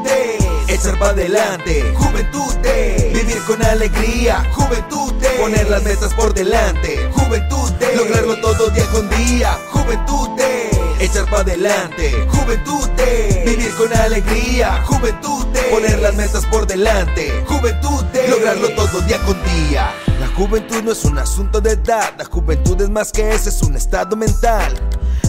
juventudes, echar para adelante, juventudes, vivir con alegría, juventudes, poner las metas por delante, juventudes, lograrlo todo día con día, juventudes, echar para adelante, juventudes, vivir con alegría, juventudes, poner las metas por delante, juventudes, lograrlo todo día con día. La juventud no es un asunto de edad, la juventud es más que eso, es un estado mental.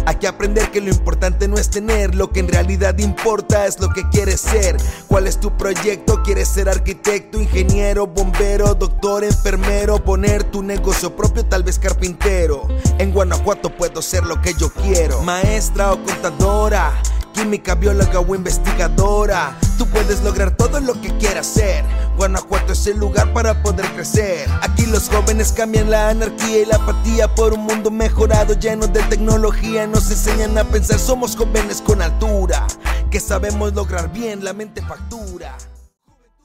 Hay que aprender que lo importante no es tener, lo que en realidad importa es lo que quieres ser. ¿Cuál es tu proyecto? ¿Quieres ser arquitecto, ingeniero, bombero, doctor, enfermero? Poner tu negocio propio, tal vez carpintero. En Guanajuato puedo ser lo que yo quiero. Maestra o contadora química, bióloga o investigadora. Tú puedes lograr todo lo que quieras ser. Guanajuato es el lugar para poder crecer. Aquí los jóvenes cambian la anarquía y la apatía por un mundo mejorado lleno de tecnología. Nos enseñan a pensar, somos jóvenes con altura, que sabemos lograr bien, la mente factura.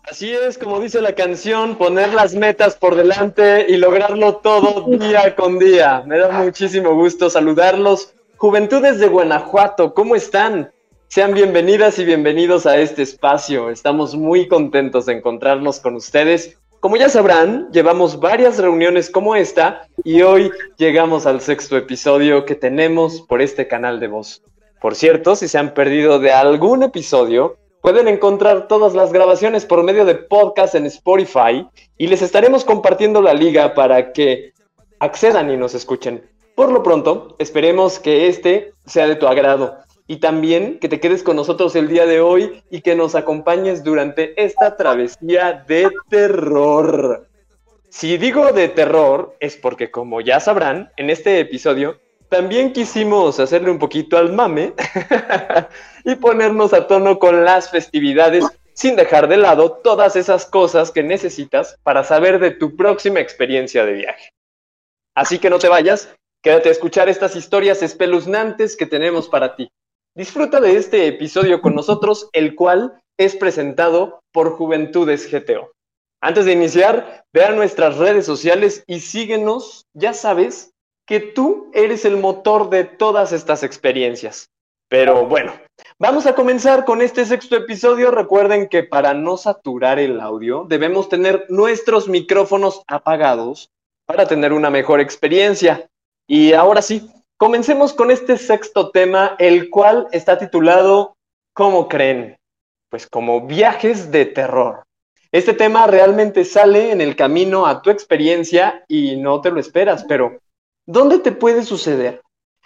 Así es, como dice la canción, poner las metas por delante y lograrlo todo día con día. Me da muchísimo gusto saludarlos. Juventudes de Guanajuato, ¿cómo están? Sean bienvenidas y bienvenidos a este espacio. Estamos muy contentos de encontrarnos con ustedes. Como ya sabrán, llevamos varias reuniones como esta y hoy llegamos al sexto episodio que tenemos por este canal de voz. Por cierto, si se han perdido de algún episodio, pueden encontrar todas las grabaciones por medio de podcast en Spotify y les estaremos compartiendo la liga para que accedan y nos escuchen. Por lo pronto, esperemos que este sea de tu agrado y también que te quedes con nosotros el día de hoy y que nos acompañes durante esta travesía de terror. Si digo de terror es porque como ya sabrán, en este episodio también quisimos hacerle un poquito al mame y ponernos a tono con las festividades sin dejar de lado todas esas cosas que necesitas para saber de tu próxima experiencia de viaje. Así que no te vayas, quédate a escuchar estas historias espeluznantes que tenemos para ti. Disfruta de este episodio con nosotros, el cual es presentado por Juventudes GTO. Antes de iniciar, ve a nuestras redes sociales y síguenos. Ya sabes que tú eres el motor de todas estas experiencias. Pero bueno, vamos a comenzar con este sexto episodio. Recuerden que para no saturar el audio debemos tener nuestros micrófonos apagados para tener una mejor experiencia. Y ahora sí, Comencemos con este sexto tema, el cual está titulado ¿Cómo creen? Pues como viajes de terror. Este tema realmente sale en el camino a tu experiencia y no te lo esperas, pero ¿dónde te puede suceder?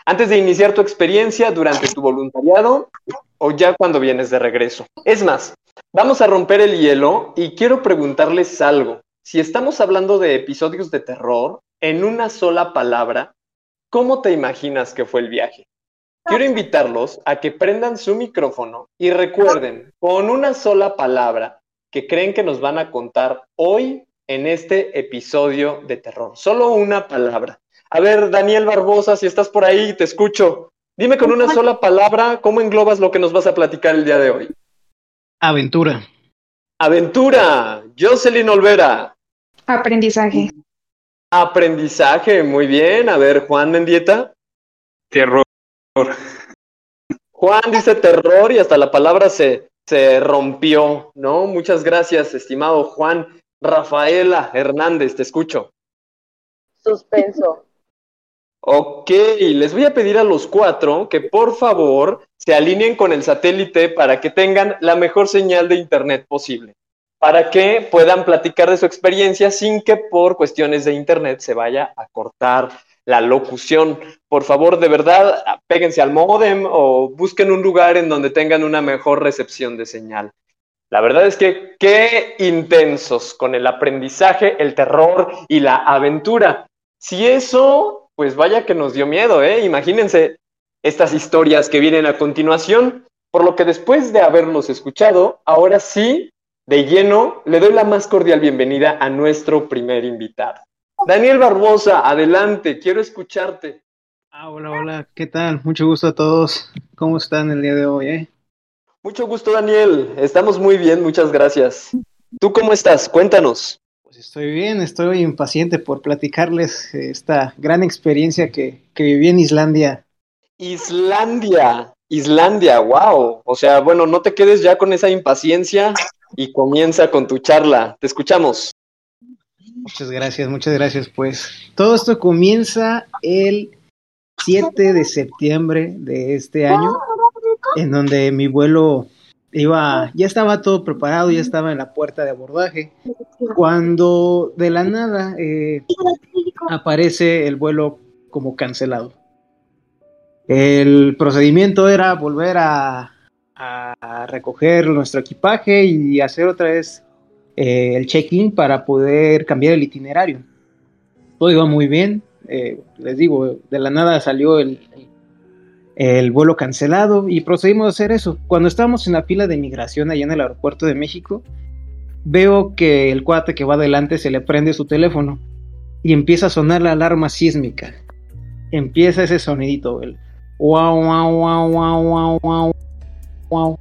Antes de iniciar tu experiencia, durante tu voluntariado o ya cuando vienes de regreso. Es más, vamos a romper el hielo y quiero preguntarles algo. Si estamos hablando de episodios de terror, en una sola palabra, ¿Cómo te imaginas que fue el viaje? Quiero invitarlos a que prendan su micrófono y recuerden con una sola palabra que creen que nos van a contar hoy en este episodio de terror. Solo una palabra. A ver, Daniel Barbosa, si estás por ahí, te escucho. Dime con una sola palabra cómo englobas lo que nos vas a platicar el día de hoy. Aventura. Aventura. Jocelyn Olvera. Aprendizaje. Aprendizaje, muy bien. A ver, Juan Mendieta. Terror. Juan dice terror y hasta la palabra se, se rompió, ¿no? Muchas gracias, estimado Juan. Rafaela Hernández, te escucho. Suspenso. Ok, les voy a pedir a los cuatro que por favor se alineen con el satélite para que tengan la mejor señal de internet posible para que puedan platicar de su experiencia sin que por cuestiones de internet se vaya a cortar la locución. Por favor, de verdad, péguense al modem o busquen un lugar en donde tengan una mejor recepción de señal. La verdad es que qué intensos con el aprendizaje, el terror y la aventura. Si eso, pues vaya que nos dio miedo, ¿eh? Imagínense estas historias que vienen a continuación, por lo que después de haberlos escuchado, ahora sí de lleno, le doy la más cordial bienvenida a nuestro primer invitado. Daniel Barbosa, adelante, quiero escucharte. Ah, hola, hola, ¿qué tal? Mucho gusto a todos. ¿Cómo están el día de hoy? Eh? Mucho gusto, Daniel. Estamos muy bien, muchas gracias. ¿Tú cómo estás? Cuéntanos. Pues estoy bien, estoy impaciente por platicarles esta gran experiencia que, que viví en Islandia. Islandia. Islandia, wow. O sea, bueno, no te quedes ya con esa impaciencia y comienza con tu charla. Te escuchamos. Muchas gracias, muchas gracias. Pues todo esto comienza el 7 de septiembre de este año, en donde mi vuelo iba, ya estaba todo preparado, ya estaba en la puerta de abordaje, cuando de la nada eh, aparece el vuelo como cancelado. El procedimiento era volver a, a recoger nuestro equipaje y hacer otra vez eh, el check-in para poder cambiar el itinerario. Todo iba muy bien, eh, les digo, de la nada salió el, el, vuelo cancelado y procedimos a hacer eso. Cuando estábamos en la fila de migración allá en el aeropuerto de México, veo que el cuate que va adelante se le prende su teléfono y empieza a sonar la alarma sísmica. Empieza ese sonidito, el wow, wow, wow, wow, wow, wow, wow.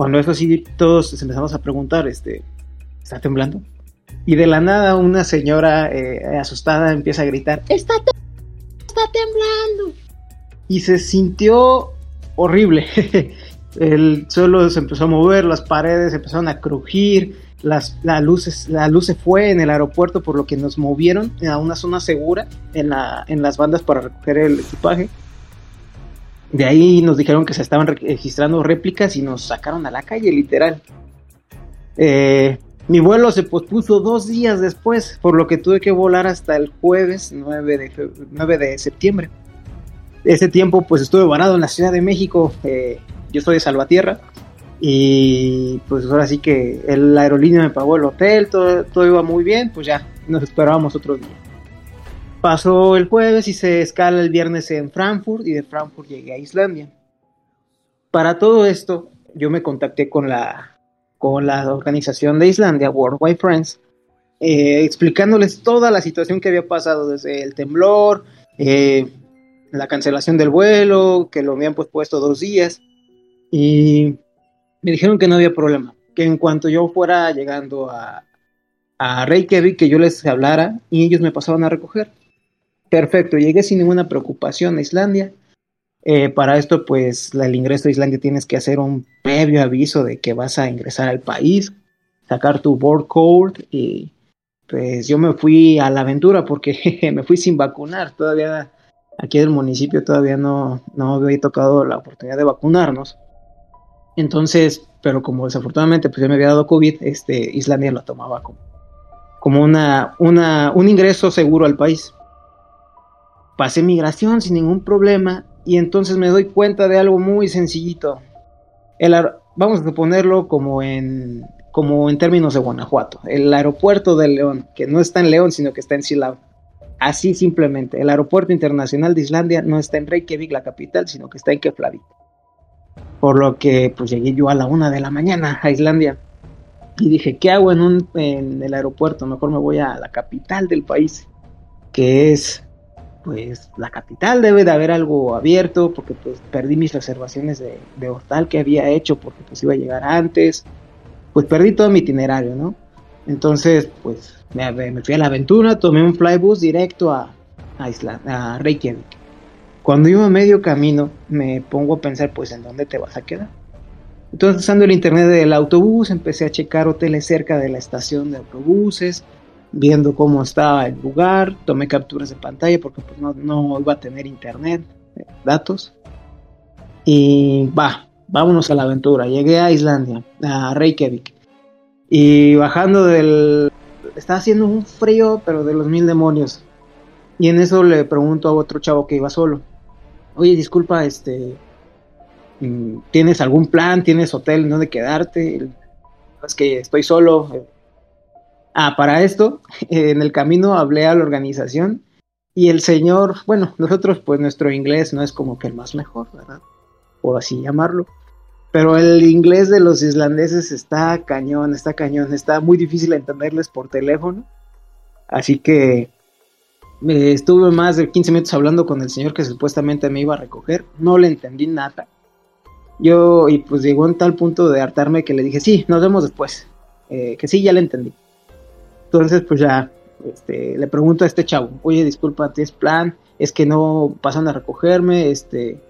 Cuando eso así, todos empezamos a preguntar, este, ¿está temblando? Y de la nada una señora eh, asustada empieza a gritar, está, está temblando. Y se sintió horrible. el suelo se empezó a mover, las paredes empezaron a crujir, las, la, luz, la luz se fue en el aeropuerto por lo que nos movieron a una zona segura en, la, en las bandas para recoger el equipaje. De ahí nos dijeron que se estaban registrando réplicas y nos sacaron a la calle, literal. Eh, mi vuelo se pospuso dos días después, por lo que tuve que volar hasta el jueves 9 de, 9 de septiembre. Ese tiempo pues estuve varado en la Ciudad de México, eh, yo soy de Salvatierra, y pues ahora sí que la aerolínea me pagó el hotel, todo, todo iba muy bien, pues ya nos esperábamos otro día. Pasó el jueves y se escala el viernes en Frankfurt y de Frankfurt llegué a Islandia. Para todo esto yo me contacté con la con la organización de Islandia, Worldwide Friends, eh, explicándoles toda la situación que había pasado, desde el temblor, eh, la cancelación del vuelo, que lo habían puesto dos días, y me dijeron que no había problema, que en cuanto yo fuera llegando a, a Reykjavik, que yo les hablara y ellos me pasaban a recoger. Perfecto, llegué sin ninguna preocupación a Islandia, eh, para esto, pues el ingreso a Islandia tienes que hacer un previo aviso de que vas a ingresar al país, sacar tu board code y pues yo me fui a la aventura porque me fui sin vacunar. Todavía aquí del municipio todavía no, no había tocado la oportunidad de vacunarnos. Entonces, pero como desafortunadamente pues yo me había dado COVID, este, Islandia lo tomaba como, como una, una, un ingreso seguro al país. Pasé migración sin ningún problema y entonces me doy cuenta de algo muy sencillito. El, vamos a ponerlo como en, como en términos de Guanajuato. El aeropuerto de León, que no está en León, sino que está en Silao. Así simplemente. El aeropuerto internacional de Islandia no está en Reykjavik, la capital, sino que está en Keflavik. Por lo que pues llegué yo a la una de la mañana a Islandia. Y dije, ¿qué hago en, en el aeropuerto? Mejor me voy a la capital del país, que es pues la capital debe de haber algo abierto porque pues perdí mis reservaciones de, de, hostal que había hecho porque pues iba a llegar antes. Pues perdí todo mi itinerario no entonces pues me, me fui a la aventura tomé un flybus directo a, a, Isla, a Reykjavik. Cuando iba a medio camino me pongo a pensar pues en dónde te vas a quedar entonces usando el internet del autobús empecé a checar hoteles cerca de la estación de autobuses viendo cómo estaba el lugar, tomé capturas de pantalla porque pues, no, no iba a tener internet, eh, datos. Y va, vámonos a la aventura. Llegué a Islandia, a Reykjavik. Y bajando del... Estaba haciendo un frío, pero de los mil demonios. Y en eso le pregunto a otro chavo que iba solo. Oye, disculpa, este... Mm, ¿Tienes algún plan? ¿Tienes hotel en donde quedarte? Es que estoy solo, Ah, para esto, en el camino hablé a la organización y el señor, bueno, nosotros pues nuestro inglés no es como que el más mejor, ¿verdad? O así llamarlo. Pero el inglés de los islandeses está cañón, está cañón, está muy difícil entenderles por teléfono. Así que me estuve más de 15 minutos hablando con el señor que supuestamente me iba a recoger. No le entendí nada. Yo, y pues llegó en tal punto de hartarme que le dije, sí, nos vemos después. Eh, que sí, ya le entendí. Entonces, pues ya este, le pregunto a este chavo, oye, disculpa, ¿tienes plan? Es que no pasan a recogerme, este,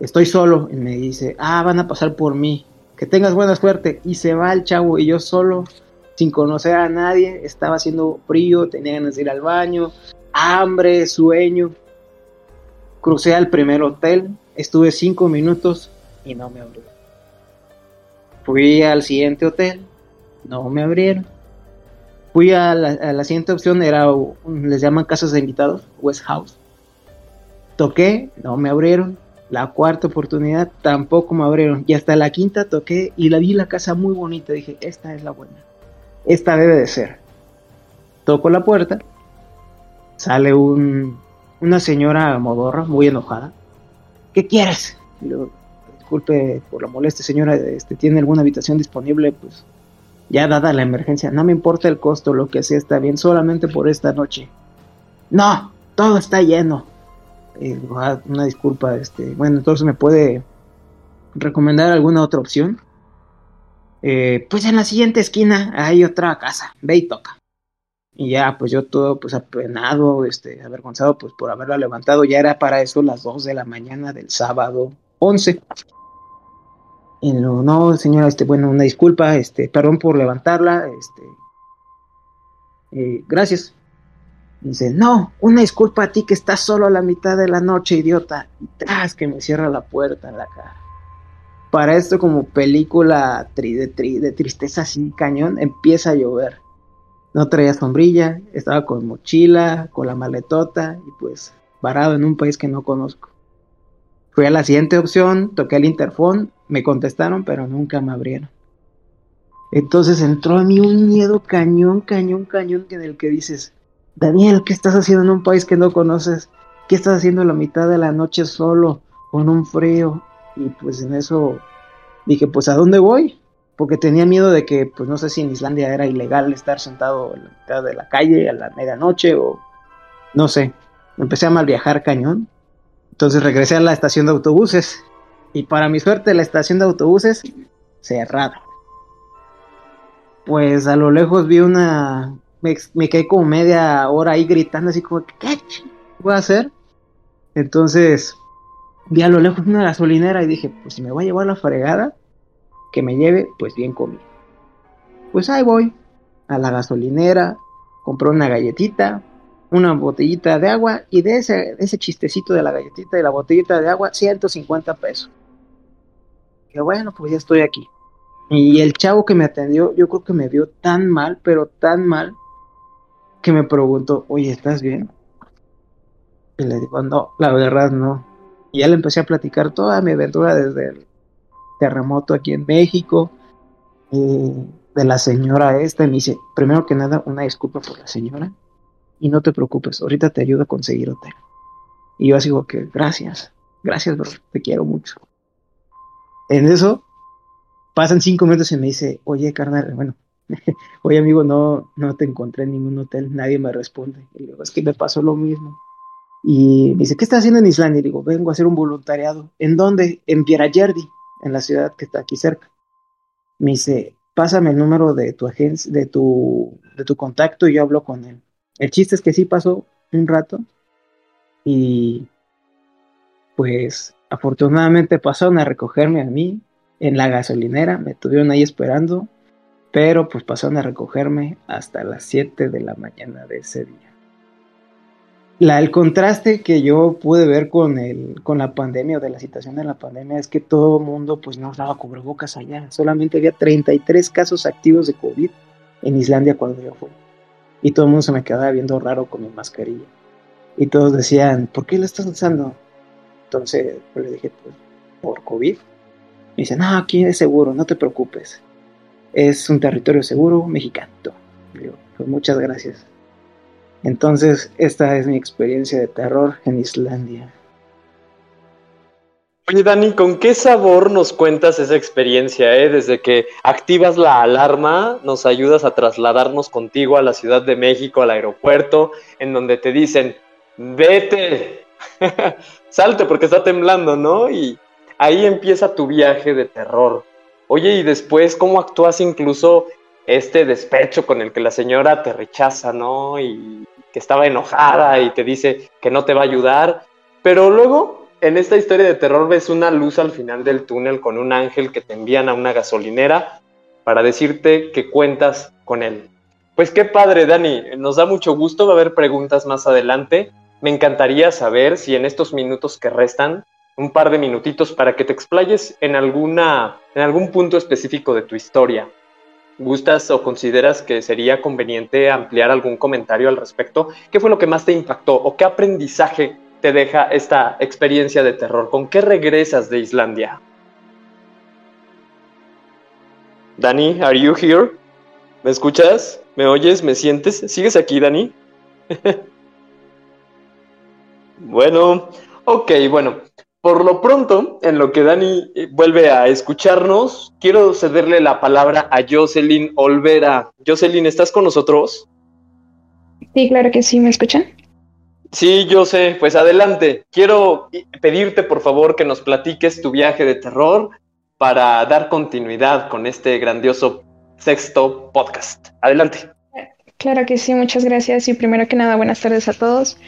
estoy solo. Y me dice, ah, van a pasar por mí. Que tengas buena suerte. Y se va el chavo y yo solo, sin conocer a nadie. Estaba haciendo frío, tenía ganas de ir al baño, hambre, sueño. Crucé al primer hotel, estuve cinco minutos y no me abrió. Fui al siguiente hotel, no me abrieron. Fui a la, siguiente opción, era, les llaman casas de invitados, West House. Toqué, no me abrieron. La cuarta oportunidad tampoco me abrieron. Y hasta la quinta toqué y la vi la casa muy bonita. Dije, esta es la buena. Esta debe de ser. Toco la puerta. Sale un, una señora modorra, muy enojada. ¿Qué quieres? disculpe por la molestia, señora, este, ¿tiene alguna habitación disponible? Pues ya dada la emergencia, no me importa el costo, lo que sea está bien, solamente por esta noche. No, todo está lleno. Eh, ah, una disculpa, este, bueno, entonces me puede recomendar alguna otra opción. Eh, pues en la siguiente esquina hay otra casa, ve y toca. Y ya, pues yo todo, pues apenado, este, avergonzado, pues por haberla levantado, ya era para eso las 2 de la mañana del sábado 11. Y no, no, señora, este, bueno, una disculpa, este, perdón por levantarla, este, eh, gracias. dice, no, una disculpa a ti que estás solo a la mitad de la noche, idiota. Y tras que me cierra la puerta en la cara. Para esto, como película de, de tristeza sin cañón, empieza a llover. No traía sombrilla, estaba con mochila, con la maletota y pues varado en un país que no conozco. Fui a la siguiente opción, toqué el interfón, me contestaron, pero nunca me abrieron. Entonces entró a mí un miedo cañón, cañón, cañón, en el que dices, Daniel, ¿qué estás haciendo en un país que no conoces? ¿Qué estás haciendo a la mitad de la noche solo, con un frío? Y pues en eso dije, pues ¿a dónde voy? Porque tenía miedo de que, pues no sé si en Islandia era ilegal estar sentado en la mitad de la calle a la medianoche o no sé. Empecé a mal viajar cañón entonces regresé a la estación de autobuses y para mi suerte la estación de autobuses cerrada. Pues a lo lejos vi una... Me, me quedé como media hora ahí gritando así como, ¿qué voy a hacer? Entonces vi a lo lejos una gasolinera y dije, pues si me voy a llevar la fregada, que me lleve, pues bien comido. Pues ahí voy, a la gasolinera, compré una galletita, una botellita de agua y de ese, ese chistecito de la galletita y la botellita de agua, 150 pesos. Que bueno, pues ya estoy aquí. Y el chavo que me atendió, yo creo que me vio tan mal, pero tan mal, que me preguntó, oye, ¿estás bien? Y le digo, no, la verdad no. Y ya le empecé a platicar toda mi aventura desde el terremoto aquí en México, eh, de la señora esta, y me dice, primero que nada, una disculpa por la señora, y no te preocupes, ahorita te ayudo a conseguir hotel. Y yo así digo que gracias, gracias, bro, te quiero mucho. En eso pasan cinco minutos y me dice, oye, carnal, bueno, oye, amigo, no, no te encontré en ningún hotel, nadie me responde. Y digo, es que me pasó lo mismo. Y me dice, ¿qué estás haciendo en Islandia? Y digo, vengo a hacer un voluntariado. ¿En dónde? En Pierajärdi, en la ciudad que está aquí cerca. Me dice, pásame el número de tu agencia, de tu, de tu contacto y yo hablo con él. El chiste es que sí pasó un rato y pues afortunadamente pasaron a recogerme a mí en la gasolinera, me tuvieron ahí esperando, pero pues pasaron a recogerme hasta las 7 de la mañana de ese día. La, el contraste que yo pude ver con, el, con la pandemia o de la situación de la pandemia es que todo el mundo pues no daba cubrebocas allá, solamente había 33 casos activos de COVID en Islandia cuando yo fui. Y todo el mundo se me quedaba viendo raro con mi mascarilla. Y todos decían, ¿por qué la estás usando? Entonces pues, le dije, pues, por COVID. Me dicen, no, aquí es seguro, no te preocupes. Es un territorio seguro mexicano. digo, pues muchas gracias. Entonces, esta es mi experiencia de terror en Islandia. Oye, Dani, ¿con qué sabor nos cuentas esa experiencia? Eh? Desde que activas la alarma, nos ayudas a trasladarnos contigo a la Ciudad de México, al aeropuerto, en donde te dicen, vete, salte porque está temblando, ¿no? Y ahí empieza tu viaje de terror. Oye, y después, ¿cómo actúas incluso este despecho con el que la señora te rechaza, ¿no? Y que estaba enojada y te dice que no te va a ayudar, pero luego en esta historia de terror ves una luz al final del túnel con un ángel que te envían a una gasolinera para decirte que cuentas con él. Pues qué padre, Dani. Nos da mucho gusto. Va a haber preguntas más adelante. Me encantaría saber si en estos minutos que restan, un par de minutitos para que te explayes en alguna, en algún punto específico de tu historia. ¿Gustas o consideras que sería conveniente ampliar algún comentario al respecto? ¿Qué fue lo que más te impactó o qué aprendizaje te deja esta experiencia de terror? ¿Con qué regresas de Islandia? Dani, are you here? ¿Me escuchas? ¿Me oyes? ¿Me sientes? ¿Sigues aquí, Dani? bueno, ok, bueno. Por lo pronto, en lo que Dani eh, vuelve a escucharnos, quiero cederle la palabra a Jocelyn Olvera. Jocelyn, ¿estás con nosotros? Sí, claro que sí, ¿me escuchan? Sí, yo sé, pues adelante. Quiero pedirte por favor que nos platiques tu viaje de terror para dar continuidad con este grandioso sexto podcast. Adelante. Claro que sí, muchas gracias y primero que nada buenas tardes a todos.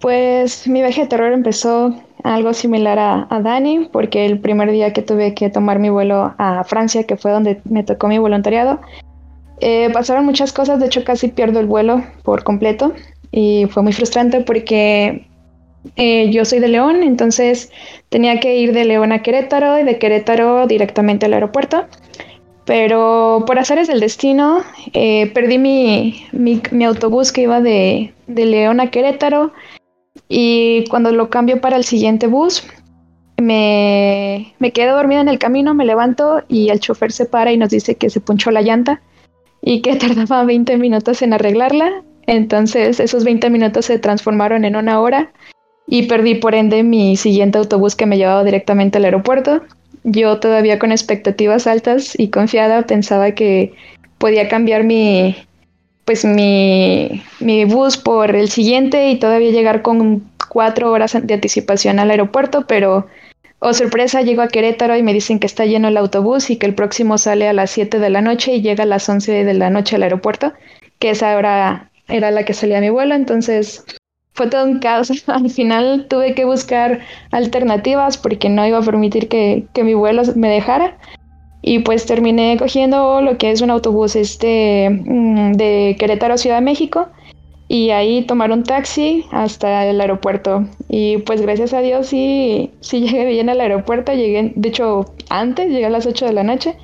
Pues mi viaje de terror empezó algo similar a, Dani, porque el primer día que tuve que tomar mi vuelo a Francia, que fue donde me tocó mi voluntariado, eh, pasaron muchas cosas, de hecho casi pierdo el vuelo por completo y fue muy frustrante porque eh, yo soy de León, entonces tenía que ir de León a Querétaro y de Querétaro directamente al aeropuerto. Pero por hacer el destino, eh, perdí mi, autobús que iba de León a Querétaro y cuando lo cambio para el siguiente bus, me, me quedo dormida en el camino, me levanto y el chofer se para y nos dice que se punchó la llanta y que tardaba 20 minutos en arreglarla. Entonces esos 20 minutos se transformaron en una hora y perdí por ende mi siguiente autobús que me llevaba directamente al aeropuerto. Yo todavía con expectativas altas y confiada pensaba que podía cambiar mi, pues mi, mi bus por el siguiente y todavía llegar con cuatro horas de anticipación al aeropuerto, pero oh sorpresa, llego a Querétaro y me dicen que está lleno el autobús y que el próximo sale a las 7 de la noche y llega a las 11 de la noche al aeropuerto, que esa hora era la que salía mi vuelo, entonces fue todo un caos. Al final tuve que buscar alternativas porque no iba a permitir que, que mi vuelo me dejara y pues terminé cogiendo lo que es un autobús este mm, de Querétaro a Ciudad de México y ahí tomar un taxi hasta el aeropuerto y pues gracias a Dios sí, sí llegué bien al aeropuerto, llegué de hecho antes, llegué a las 8 de la noche.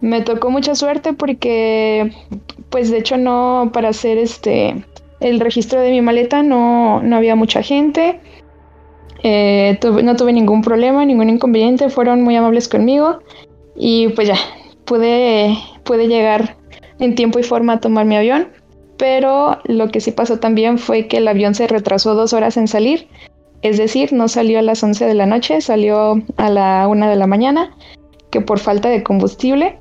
Me tocó mucha suerte porque pues de hecho no para hacer este el registro de mi maleta no, no había mucha gente. Eh, no tuve ningún problema, ningún inconveniente, fueron muy amables conmigo. Y pues ya, pude, pude llegar en tiempo y forma a tomar mi avión. Pero lo que sí pasó también fue que el avión se retrasó dos horas en salir. Es decir, no salió a las 11 de la noche, salió a la 1 de la mañana, que por falta de combustible.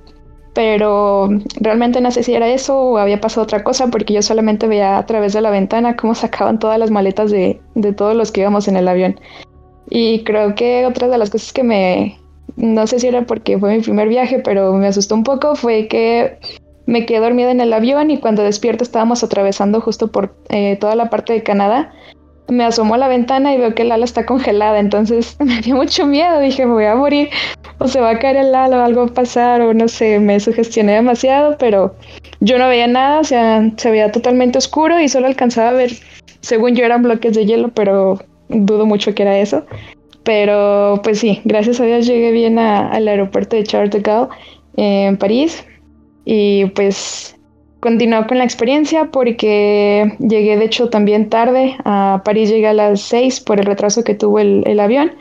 Pero realmente no sé si era eso o había pasado otra cosa, porque yo solamente veía a través de la ventana cómo sacaban todas las maletas de, de todos los que íbamos en el avión. Y creo que otra de las cosas que me, no sé si era porque fue mi primer viaje, pero me asustó un poco, fue que me quedé dormida en el avión y cuando despierto estábamos atravesando justo por eh, toda la parte de Canadá. Me asomó a la ventana y veo que el ala está congelada, entonces me dio mucho miedo, dije me voy a morir o se va a caer el ala o algo va a pasar o no sé, me sugestioné demasiado, pero yo no veía nada, o sea, se veía totalmente oscuro y solo alcanzaba a ver, según yo eran bloques de hielo, pero dudo mucho que era eso. Pero pues sí, gracias a Dios llegué bien al aeropuerto de Charles de Gaulle en París. Y pues continuó con la experiencia porque llegué de hecho también tarde. A París llegué a las 6 por el retraso que tuvo el, avión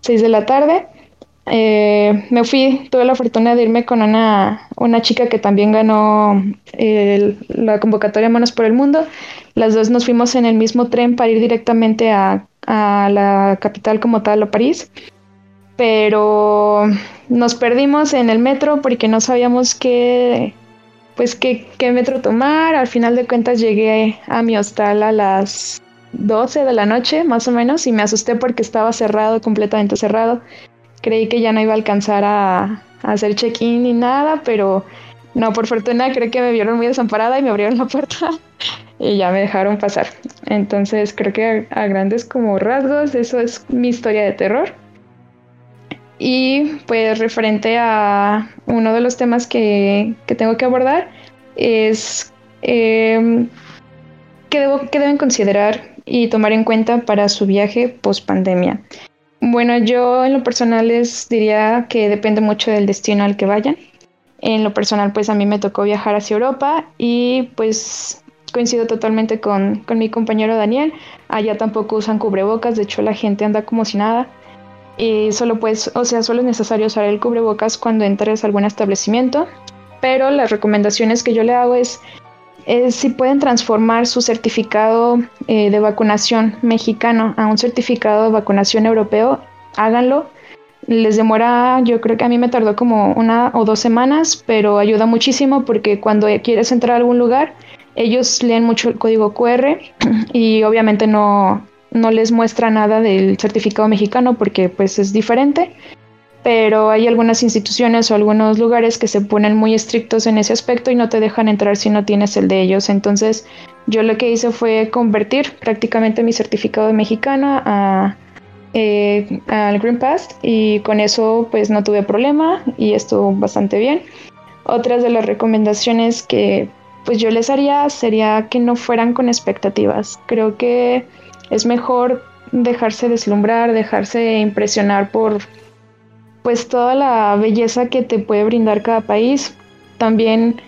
6 de la tarde. Eh, me fui tuve la fortuna de irme con una, una chica que también ganó la convocatoria Manos por el Mundo. Las dos nos fuimos en el mismo tren para ir directamente a a la capital como tal, a París. Pero nos perdimos en el metro porque no sabíamos qué, pues qué, qué metro tomar. Al final de cuentas llegué a mi hostal a las 12 de la noche, más o menos, y me asusté porque estaba cerrado, completamente cerrado. Creí que ya no iba a alcanzar a, a hacer check-in ni nada, pero no, por fortuna creo que me vieron muy desamparada y me abrieron la puerta y ya me dejaron pasar. Entonces creo que a, grandes como rasgos eso es mi historia de terror. Y pues referente a uno de los temas que, tengo que abordar es em, qué, debo, qué deben considerar y tomar en cuenta para su viaje post pandemia. Bueno, yo en lo personal les diría que depende mucho del destino al que vayan. En lo personal, pues a mí me tocó viajar hacia Europa y pues coincido totalmente con, mi compañero Daniel. Allá tampoco usan cubrebocas, de hecho la gente anda como si nada. Y solo pues, o sea, solo es necesario usar el cubrebocas cuando entres a algún establecimiento. Pero las recomendaciones que yo le hago es, si pueden transformar su certificado eh, de vacunación mexicano a un certificado de vacunación europeo, háganlo. Les demora, yo creo que a mí me tardó como una o dos semanas, pero ayuda muchísimo porque cuando quieres entrar a algún lugar, ellos leen mucho el código QR y obviamente no, no les muestra nada del certificado mexicano porque pues es diferente, pero hay algunas instituciones o algunos lugares que se ponen muy estrictos en ese aspecto y no te dejan entrar si no tienes el de ellos. Entonces yo lo que hice fue convertir prácticamente mi certificado de mexicano a, eh, al Green Pass y con eso pues no tuve problema y estuvo bastante bien. Otras de las recomendaciones que pues yo les haría sería que no fueran con expectativas. Creo que es mejor dejarse deslumbrar, dejarse impresionar por pues toda la belleza que te puede brindar cada país. También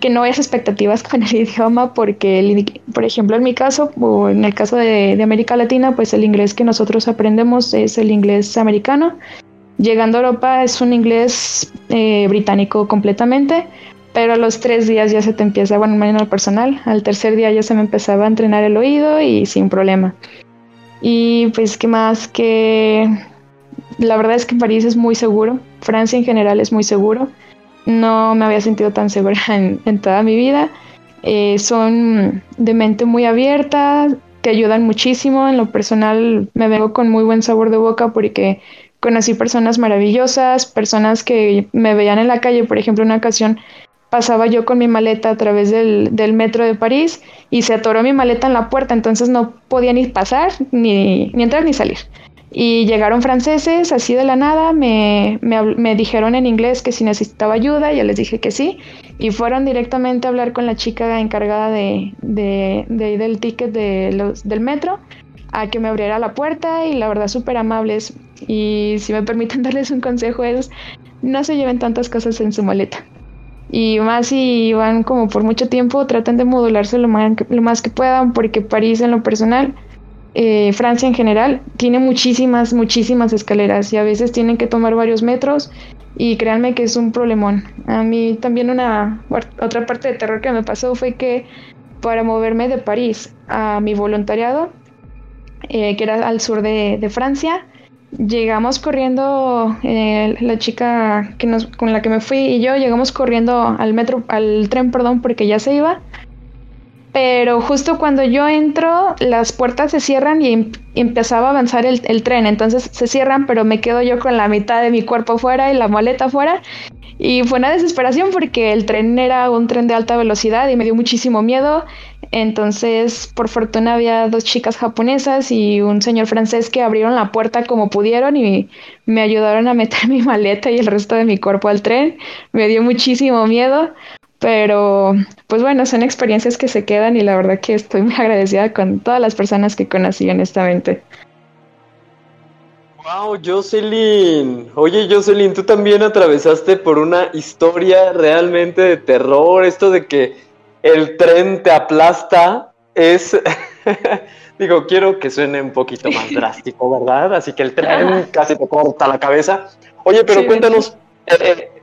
que no hayas expectativas con el idioma porque, por ejemplo, en mi caso o en el caso de, América Latina, pues el inglés que nosotros aprendemos es el inglés americano. Llegando a Europa es un inglés eh, británico completamente pero a los tres días ya se te empieza, bueno, en lo personal, al tercer día ya se me empezaba a entrenar el oído y sin problema. Y pues, ¿qué más? Que la verdad es que París es muy seguro, Francia en general es muy seguro, no me había sentido tan segura en, toda mi vida. Eh, son de mente muy abierta, te ayudan muchísimo, en lo personal me vengo con muy buen sabor de boca porque conocí personas maravillosas, personas que me veían en la calle, por ejemplo, una ocasión pasaba yo con mi maleta a través del, metro de París y se atoró mi maleta en la puerta, entonces no podía ni pasar, ni, entrar, ni salir. Y llegaron franceses así de la nada, me, me, dijeron en inglés que si necesitaba ayuda, ya les dije que sí, y fueron directamente a hablar con la chica encargada de, de, del ticket de los, del metro a que me abriera la puerta y la verdad súper amables. Y si me permiten darles un consejo es no se lleven tantas cosas en su maleta y más si van como por mucho tiempo, tratan de modularse lo más que, lo más que puedan, porque París en lo personal, eh, Francia en general, tiene muchísimas, muchísimas escaleras y a veces tienen que tomar varios metros y créanme que es un problemón. A mí también una otra parte de terror que me pasó fue que para moverme de París a mi voluntariado, eh, que era al sur de, de Francia, llegamos corriendo, eh, la chica que nos, con la que me fui y yo llegamos corriendo al metro, al tren, perdón, porque ya se iba. Pero justo cuando yo entro, las puertas se cierran y, em, empezaba a avanzar el, el, tren. Entonces se cierran, pero me quedo yo con la mitad de mi cuerpo fuera y la maleta fuera. Y fue una desesperación porque el tren era un tren de alta velocidad y me dio muchísimo miedo. Entonces, por fortuna había dos chicas japonesas y un señor francés que abrieron la puerta como pudieron y me ayudaron a meter mi maleta y el resto de mi cuerpo al tren. Me dio muchísimo miedo, pero pues bueno, son experiencias que se quedan y la verdad que estoy muy agradecida con todas las personas que conocí honestamente. Wow, Jocelyn. Oye, Jocelyn, tú también atravesaste por una historia realmente de terror. Esto de que el tren te aplasta es. Digo, quiero que suene un poquito más drástico, ¿verdad? Así que el tren casi te corta la cabeza. Oye, pero cuéntanos, eh, eh,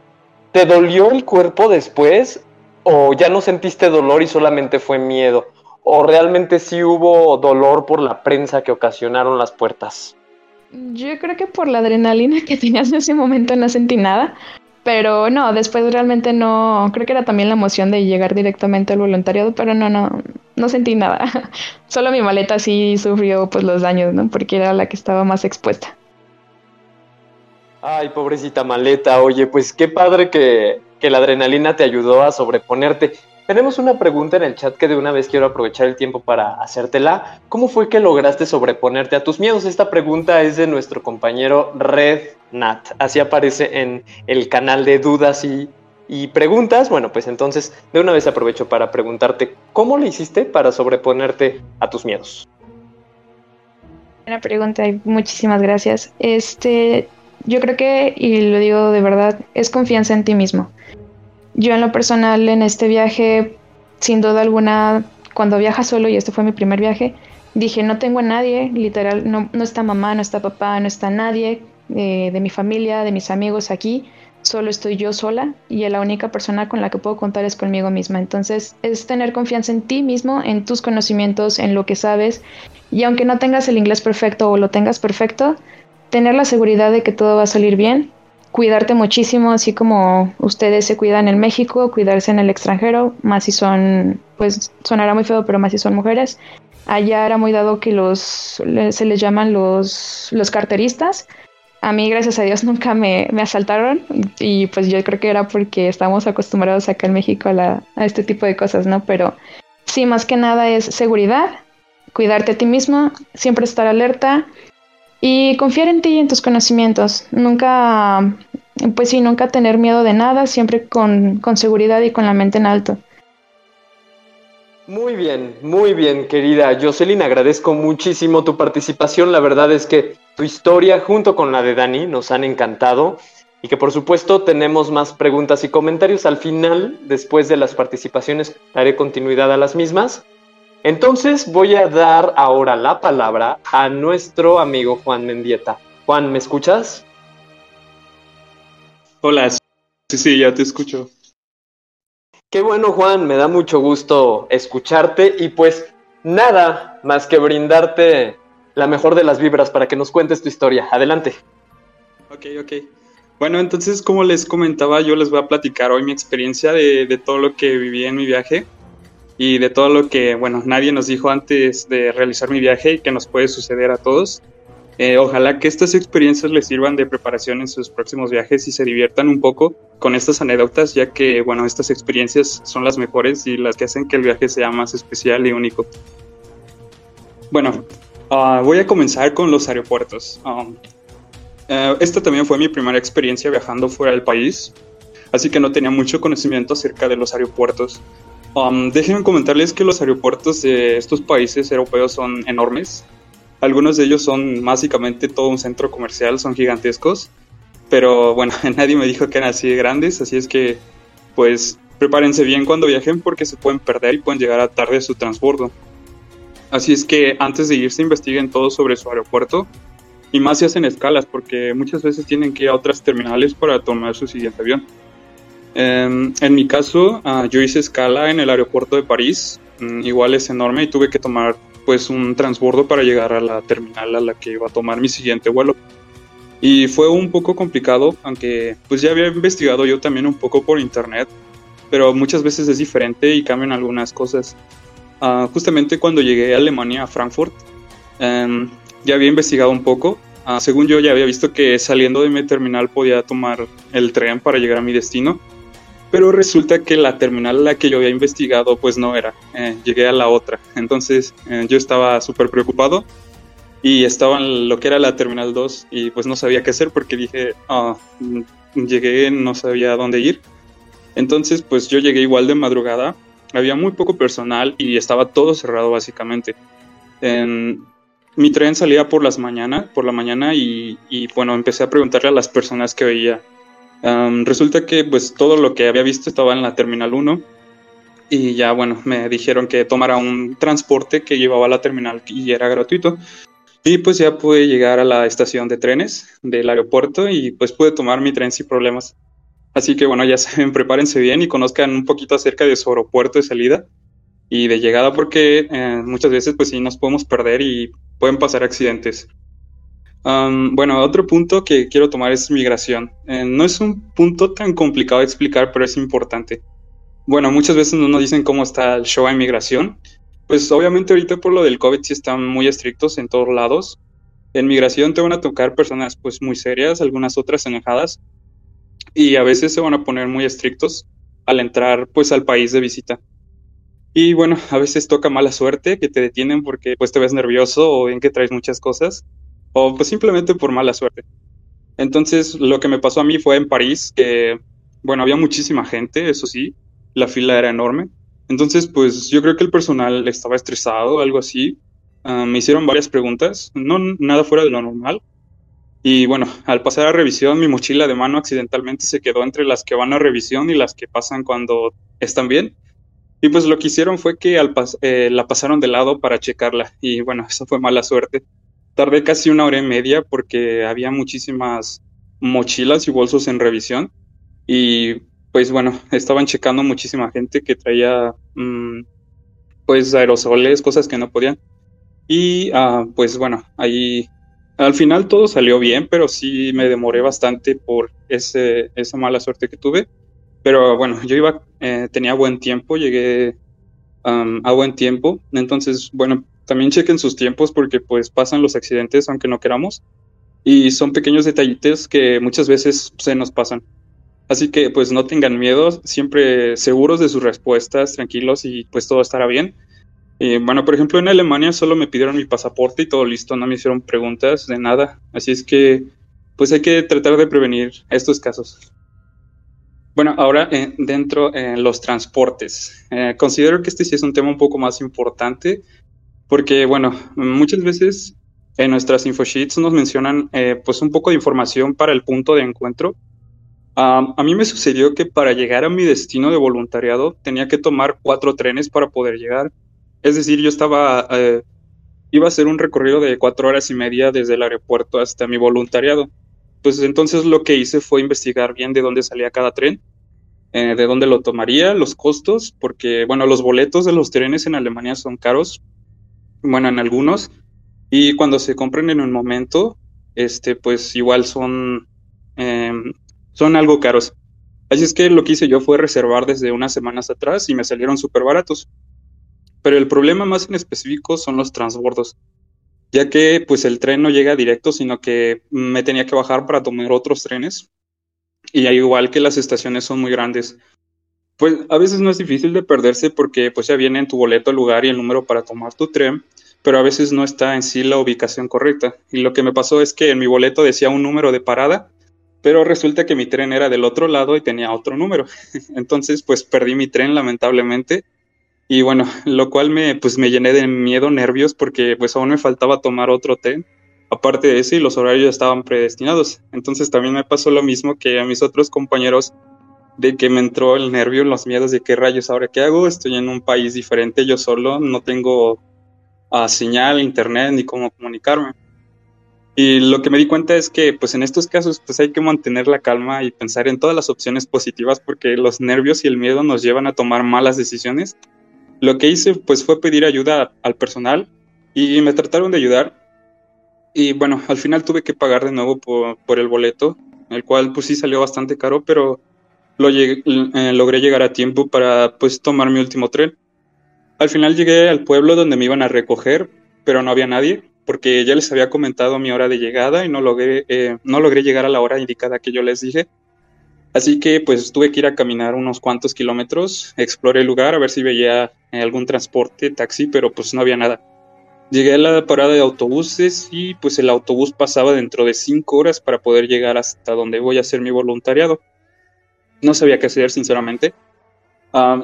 ¿te dolió el cuerpo después? ¿O ya no sentiste dolor y solamente fue miedo? ¿O realmente sí hubo dolor por la prensa que ocasionaron las puertas? Yo creo que por la adrenalina que tenías en ese momento no sentí nada, pero no, después realmente no, creo que era también la emoción de llegar directamente al voluntariado, pero no, no, no sentí nada. Solo mi maleta sí sufrió pues los daños, ¿no? Porque era la que estaba más expuesta. Ay, pobrecita maleta, oye, pues qué padre que, que la adrenalina te ayudó a sobreponerte. Tenemos una pregunta en el chat que de una vez quiero aprovechar el tiempo para hacértela. ¿Cómo fue que lograste sobreponerte a tus miedos? Esta pregunta es de nuestro compañero Red Nat. Así aparece en el canal de dudas y, y preguntas. Bueno, pues entonces de una vez aprovecho para preguntarte, ¿cómo lo hiciste para sobreponerte a tus miedos? Buena pregunta y muchísimas gracias. Este, yo creo que, y lo digo de verdad, es confianza en ti mismo. Yo en lo personal en este viaje, sin duda alguna, cuando viaja solo, y este fue mi primer viaje, dije, no tengo a nadie, literal, no, no está mamá, no está papá, no está nadie eh, de mi familia, de mis amigos aquí, solo estoy yo sola y la única persona con la que puedo contar es conmigo misma. Entonces es tener confianza en ti mismo, en tus conocimientos, en lo que sabes y aunque no tengas el inglés perfecto o lo tengas perfecto, tener la seguridad de que todo va a salir bien cuidarte muchísimo, así como ustedes se cuidan en México, cuidarse en el extranjero, más si son, pues sonará muy feo, pero más si son mujeres. Allá era muy dado que los, se les llaman los, los carteristas. A mí, gracias a Dios, nunca me, me asaltaron y pues yo creo que era porque estamos acostumbrados acá en México a, a este tipo de cosas, ¿no? Pero sí, más que nada es seguridad, cuidarte a ti mismo, siempre estar alerta, y confiar en ti y en tus conocimientos. Nunca, pues sí, nunca tener miedo de nada, siempre con, con seguridad y con la mente en alto. Muy bien, muy bien, querida Jocelyn. Agradezco muchísimo tu participación. La verdad es que tu historia, junto con la de Dani, nos han encantado. Y que por supuesto tenemos más preguntas y comentarios al final, después de las participaciones, daré continuidad a las mismas. Entonces voy a dar ahora la palabra a nuestro amigo Juan Mendieta. Juan, ¿me escuchas? Hola, sí, sí, ya te escucho. Qué bueno, Juan, me da mucho gusto escucharte y pues nada más que brindarte la mejor de las vibras para que nos cuentes tu historia. Adelante. Ok, ok. Bueno, entonces como les comentaba, yo les voy a platicar hoy mi experiencia de, de todo lo que viví en mi viaje y de todo lo que, bueno, nadie nos dijo antes de realizar mi viaje y que nos puede suceder a todos. Eh, ojalá que estas experiencias les sirvan de preparación en sus próximos viajes y se diviertan un poco con estas anécdotas, ya que, bueno, estas experiencias son las mejores y las que hacen que el viaje sea más especial y único. Bueno, uh, voy a comenzar con los aeropuertos. Um, uh, esta también fue mi primera experiencia viajando fuera del país, así que no tenía mucho conocimiento acerca de los aeropuertos. Um, comentarles que los aeropuertos de estos países europeos son enormes. Algunos de ellos son básicamente todo un centro comercial, son gigantescos. Pero bueno, nadie me dijo que eran así de grandes, así es que pues prepárense bien cuando viajen porque se pueden perder y pueden llegar a tarde su transbordo. Así es que antes de irse investiguen todo sobre su aeropuerto y más si hacen escalas porque muchas veces tienen que ir a otras terminales para tomar su siguiente avión. Em, en mi caso, uh, yo hice escala en el aeropuerto de París, um, igual es enorme y tuve que tomar pues un transbordo para llegar a la terminal a la que iba a tomar mi siguiente vuelo. Y fue un poco complicado, aunque pues ya había investigado yo también un poco por internet, pero muchas veces es diferente y cambian algunas cosas. Uh, justamente cuando llegué a Alemania, a Frankfurt, um, ya había investigado un poco. Uh, según yo ya había visto que saliendo de mi terminal podía tomar el tren para llegar a mi destino pero resulta que la terminal a la que yo había investigado pues no era, eh, llegué a la otra, entonces eh, yo estaba súper preocupado y estaba en lo que era la terminal 2 y pues no sabía qué hacer porque dije, oh, llegué, no sabía dónde ir, entonces pues yo llegué igual de madrugada, había muy poco personal y estaba todo cerrado básicamente. En, mi tren salía por las mañanas, por la mañana y, y bueno, empecé a preguntarle a las personas que veía resulta que pues todo lo que había visto estaba en la Terminal 1 y ya bueno, me dijeron que tomara un transporte que llevaba a la terminal y era gratuito. Y pues ya pude llegar a la estación de trenes del aeropuerto y pues pude tomar mi tren sin problemas. Así que bueno, ya saben, prepárense bien y conozcan un poquito acerca de su aeropuerto de salida y de llegada porque eh, muchas veces pues sí nos podemos perder y pueden pasar accidentes bueno, otro punto que quiero tomar es migración. Eh, no es un punto tan complicado de explicar, pero es importante. Bueno, muchas veces no nos dicen cómo está el show de migración. Pues obviamente ahorita por lo del COVID sí están muy estrictos en todos lados. En migración te van a tocar personas pues muy serias, algunas otras enojadas. Y a veces se van a poner muy estrictos al entrar pues al país de visita. Y bueno, a veces toca mala suerte que te detienen porque pues te ves nervioso o bien que traes muchas cosas o pues simplemente por mala suerte. Entonces lo que me pasó a mí fue en París, que bueno, había muchísima gente, eso sí, la fila era enorme. Entonces pues yo creo que el personal estaba estresado, algo así. Ah, me hicieron varias preguntas, no nada fuera de lo normal. Y bueno, al pasar a revisión, mi mochila de mano accidentalmente se quedó entre las que van a revisión y las que pasan cuando están bien. Y pues lo que hicieron fue que al eh, la pasaron de lado para checarla. Y bueno, eso fue mala suerte. Tardé casi una hora y media porque había muchísimas mochilas y bolsos en revisión. Y pues bueno, estaban checando muchísima gente que traía mm, pues aerosoles, cosas que no podían. Y ah, pues bueno, ahí al final todo salió bien, pero sí me demoré bastante por ese, esa mala suerte que tuve. Pero bueno, yo iba, eh, tenía buen tiempo, llegué a buen tiempo. Entonces, bueno, también chequen sus tiempos porque pues pasan los accidentes aunque no queramos. Y son pequeños detallitos que muchas veces se nos pasan. Así que pues no tengan miedo, siempre seguros de sus respuestas, tranquilos y pues todo estará bien. Y bueno, por ejemplo, en Alemania solo me pidieron mi pasaporte y todo listo, no me hicieron preguntas de nada. Así es que pues hay que tratar de prevenir estos casos. Bueno, ahora eh, dentro de los transportes. Eh, considero que este sí es un tema un poco más importante porque, bueno, muchas veces en nuestras infosheets nos mencionan eh, pues un poco de información para el punto de encuentro. a mí me sucedió que para llegar a mi destino de voluntariado tenía que tomar cuatro trenes para poder llegar. Es decir, yo estaba, iba a hacer un recorrido de cuatro horas y media desde el aeropuerto hasta mi voluntariado. Pues entonces lo que hice fue investigar bien de dónde salía cada tren, eh, de dónde lo tomaría, los costos, porque, bueno, los boletos de los trenes en Alemania son caros, bueno, en algunos, y cuando se compran en un momento, este, pues igual son, em, son algo caros. Así es que lo que hice yo fue reservar desde unas semanas atrás y me salieron súper baratos. Pero el problema más en específico son los transbordos ya que pues el tren no llega directo, sino que me tenía que bajar para tomar otros trenes. Y al igual que las estaciones son muy grandes, pues a veces no es difícil de perderse porque pues ya viene en tu boleto el lugar y el número para tomar tu tren, pero a veces no está en sí la ubicación correcta. Y lo que me pasó es que en mi boleto decía un número de parada, pero resulta que mi tren era del otro lado y tenía otro número. Entonces pues perdí mi tren lamentablemente y bueno, lo cual me, pues me llené de miedo, nervios, porque pues aún me faltaba tomar otro té. Aparte de eso, y los horarios estaban predestinados. Entonces también me pasó lo mismo que a mis otros compañeros, de que me entró el nervio, los miedos de qué rayos, ahora qué hago, estoy en un país diferente, yo solo, no tengo uh, señal, internet, ni cómo comunicarme. Y lo que me di cuenta es que, pues en estos casos, pues hay que mantener la calma y pensar en todas las opciones positivas porque los nervios y el miedo nos llevan a tomar malas decisiones lo que hice pues fue pedir ayuda al personal y me trataron de ayudar. Y bueno, al final tuve que pagar de nuevo por, el boleto, el cual pues sí salió bastante caro, pero eh, logré llegar a tiempo para pues tomar mi último tren. Al final llegué al pueblo donde me iban a recoger, pero no había nadie, porque ya les había comentado mi hora de llegada y no logré, eh, no logré llegar a la hora indicada que yo les dije. Así que pues tuve que ir a caminar unos cuantos kilómetros, exploré el lugar a ver si veía algún transporte, taxi, pero pues no había nada. Llegué a la parada de autobuses y pues el autobús pasaba dentro de cinco horas para poder llegar hasta donde voy a hacer mi voluntariado. No sabía qué hacer, sinceramente.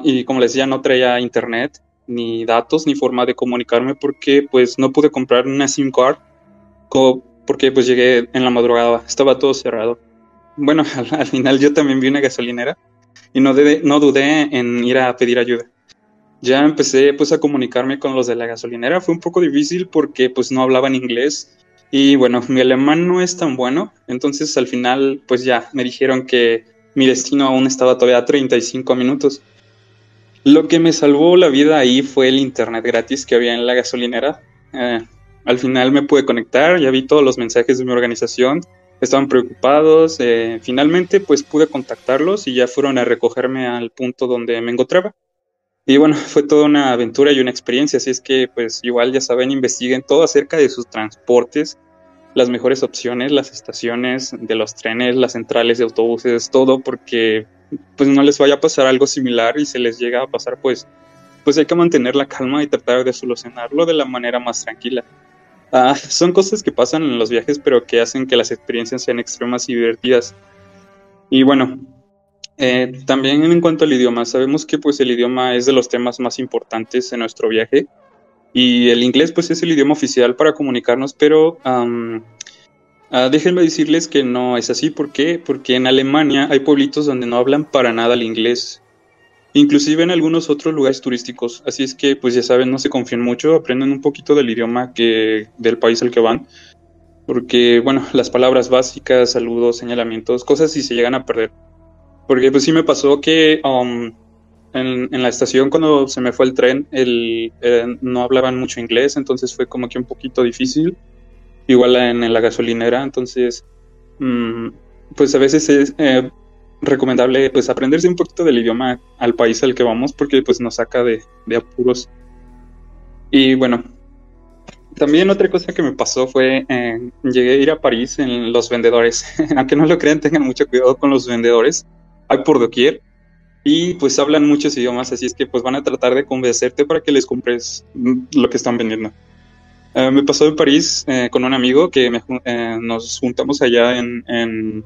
Y como les decía, no traía internet, ni datos, ni forma de comunicarme porque pues no pude comprar una SIM card porque pues llegué en la madrugada, estaba todo cerrado bueno, al, final yo también vi una gasolinera y no, no dudé en ir a pedir ayuda. Ya empecé pues a comunicarme con los de la gasolinera, fue un poco difícil porque pues no hablaban inglés y bueno, mi alemán no es tan bueno, entonces al final pues ya me dijeron que mi destino aún estaba todavía a 35 minutos. Lo que me salvó la vida ahí fue el internet gratis que había en la gasolinera. Eh, al final me pude conectar, ya vi todos los mensajes de mi organización estaban preocupados. Eh, finalmente, pues pude contactarlos y ya fueron a recogerme al punto donde me encontraba. Y bueno, fue toda una aventura y una experiencia, así es que pues igual ya saben, investiguen todo acerca de sus transportes, las mejores opciones, las estaciones de los trenes, las centrales de autobuses, todo porque pues no les vaya a pasar algo similar y se les llega a pasar pues pues hay que mantener la calma y tratar de solucionarlo de la manera más tranquila. Ah, son cosas que pasan en los viajes, pero que hacen que las experiencias sean extremas y divertidas. Y bueno, eh, también en cuanto al idioma, sabemos que pues el idioma es de los temas más importantes en nuestro viaje y el inglés pues es el idioma oficial para comunicarnos, pero ah, déjenme decirles que no es así. ¿Por qué? Porque en Alemania hay pueblitos donde no hablan para nada el inglés inclusive en algunos otros lugares turísticos. Así es que, pues ya saben, no se confíen mucho, aprenden un poquito del idioma que, del país al que van, porque, bueno, las palabras básicas, saludos, señalamientos, cosas si se llegan a perder. Porque pues sí me pasó que um, en, la estación cuando se me fue el tren, el, eh, no hablaban mucho inglés, entonces fue como que un poquito difícil. Igual en, la gasolinera, entonces, mm, pues a veces es, eh, recomendable pues aprenderse un poquito del idioma al país al que vamos porque pues nos saca de, apuros. Y bueno, también otra cosa que me pasó fue, eh, llegué a ir a París en los vendedores. Aunque no lo crean, tengan mucho cuidado con los vendedores. Hay por doquier. Y pues hablan muchos idiomas, así es que pues van a tratar de convencerte para que les compres lo que están vendiendo. Eh, me pasó en París eh, con un amigo que nos juntamos allá en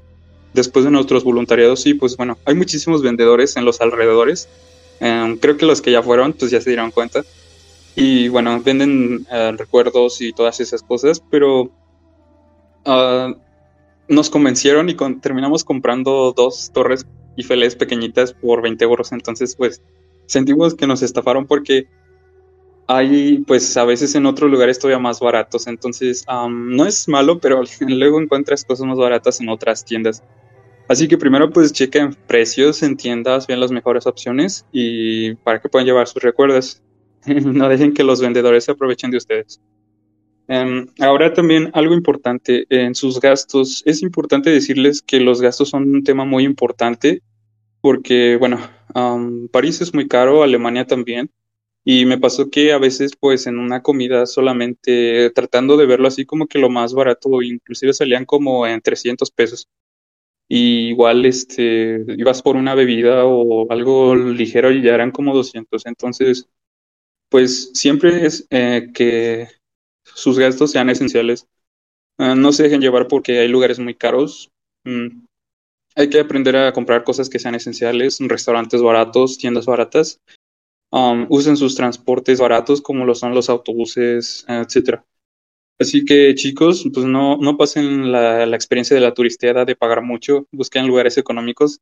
después de nuestros voluntariados, sí, pues bueno, hay muchísimos vendedores en los alrededores. Em, creo que los que ya fueron, pues ya se dieron cuenta. Y bueno, venden eh, recuerdos y todas esas cosas, pero ah, nos convencieron y terminamos comprando dos torres Eiffel pequeñitas por 20 euros. Entonces, pues sentimos que nos estafaron porque hay, pues a veces en otros lugares todavía más baratos. Entonces, no es malo, pero luego encuentras cosas más baratas en otras tiendas. Así que primero pues chequen precios en tiendas, vean las mejores opciones y para que puedan llevar sus recuerdos. no dejen que los vendedores se aprovechen de ustedes. Em, ahora también algo importante en sus gastos. Es importante decirles que los gastos son un tema muy importante porque, bueno, París es muy caro, Alemania también. Y me pasó que a veces, pues, en una comida solamente tratando de verlo así como que lo más barato, inclusive salían como en 300 pesos y igual este, ibas por una bebida o algo ligero y ya eran como 200. Entonces, pues siempre es eh, que sus gastos sean esenciales. Ah, no se dejen llevar porque hay lugares muy caros. Mm, hay que aprender a comprar cosas que sean esenciales, restaurantes baratos, tiendas baratas. Um, usen sus transportes baratos como lo son los autobuses, etcétera. Así que chicos, pues no, no pasen la, experiencia de la turisteada de pagar mucho, busquen lugares económicos,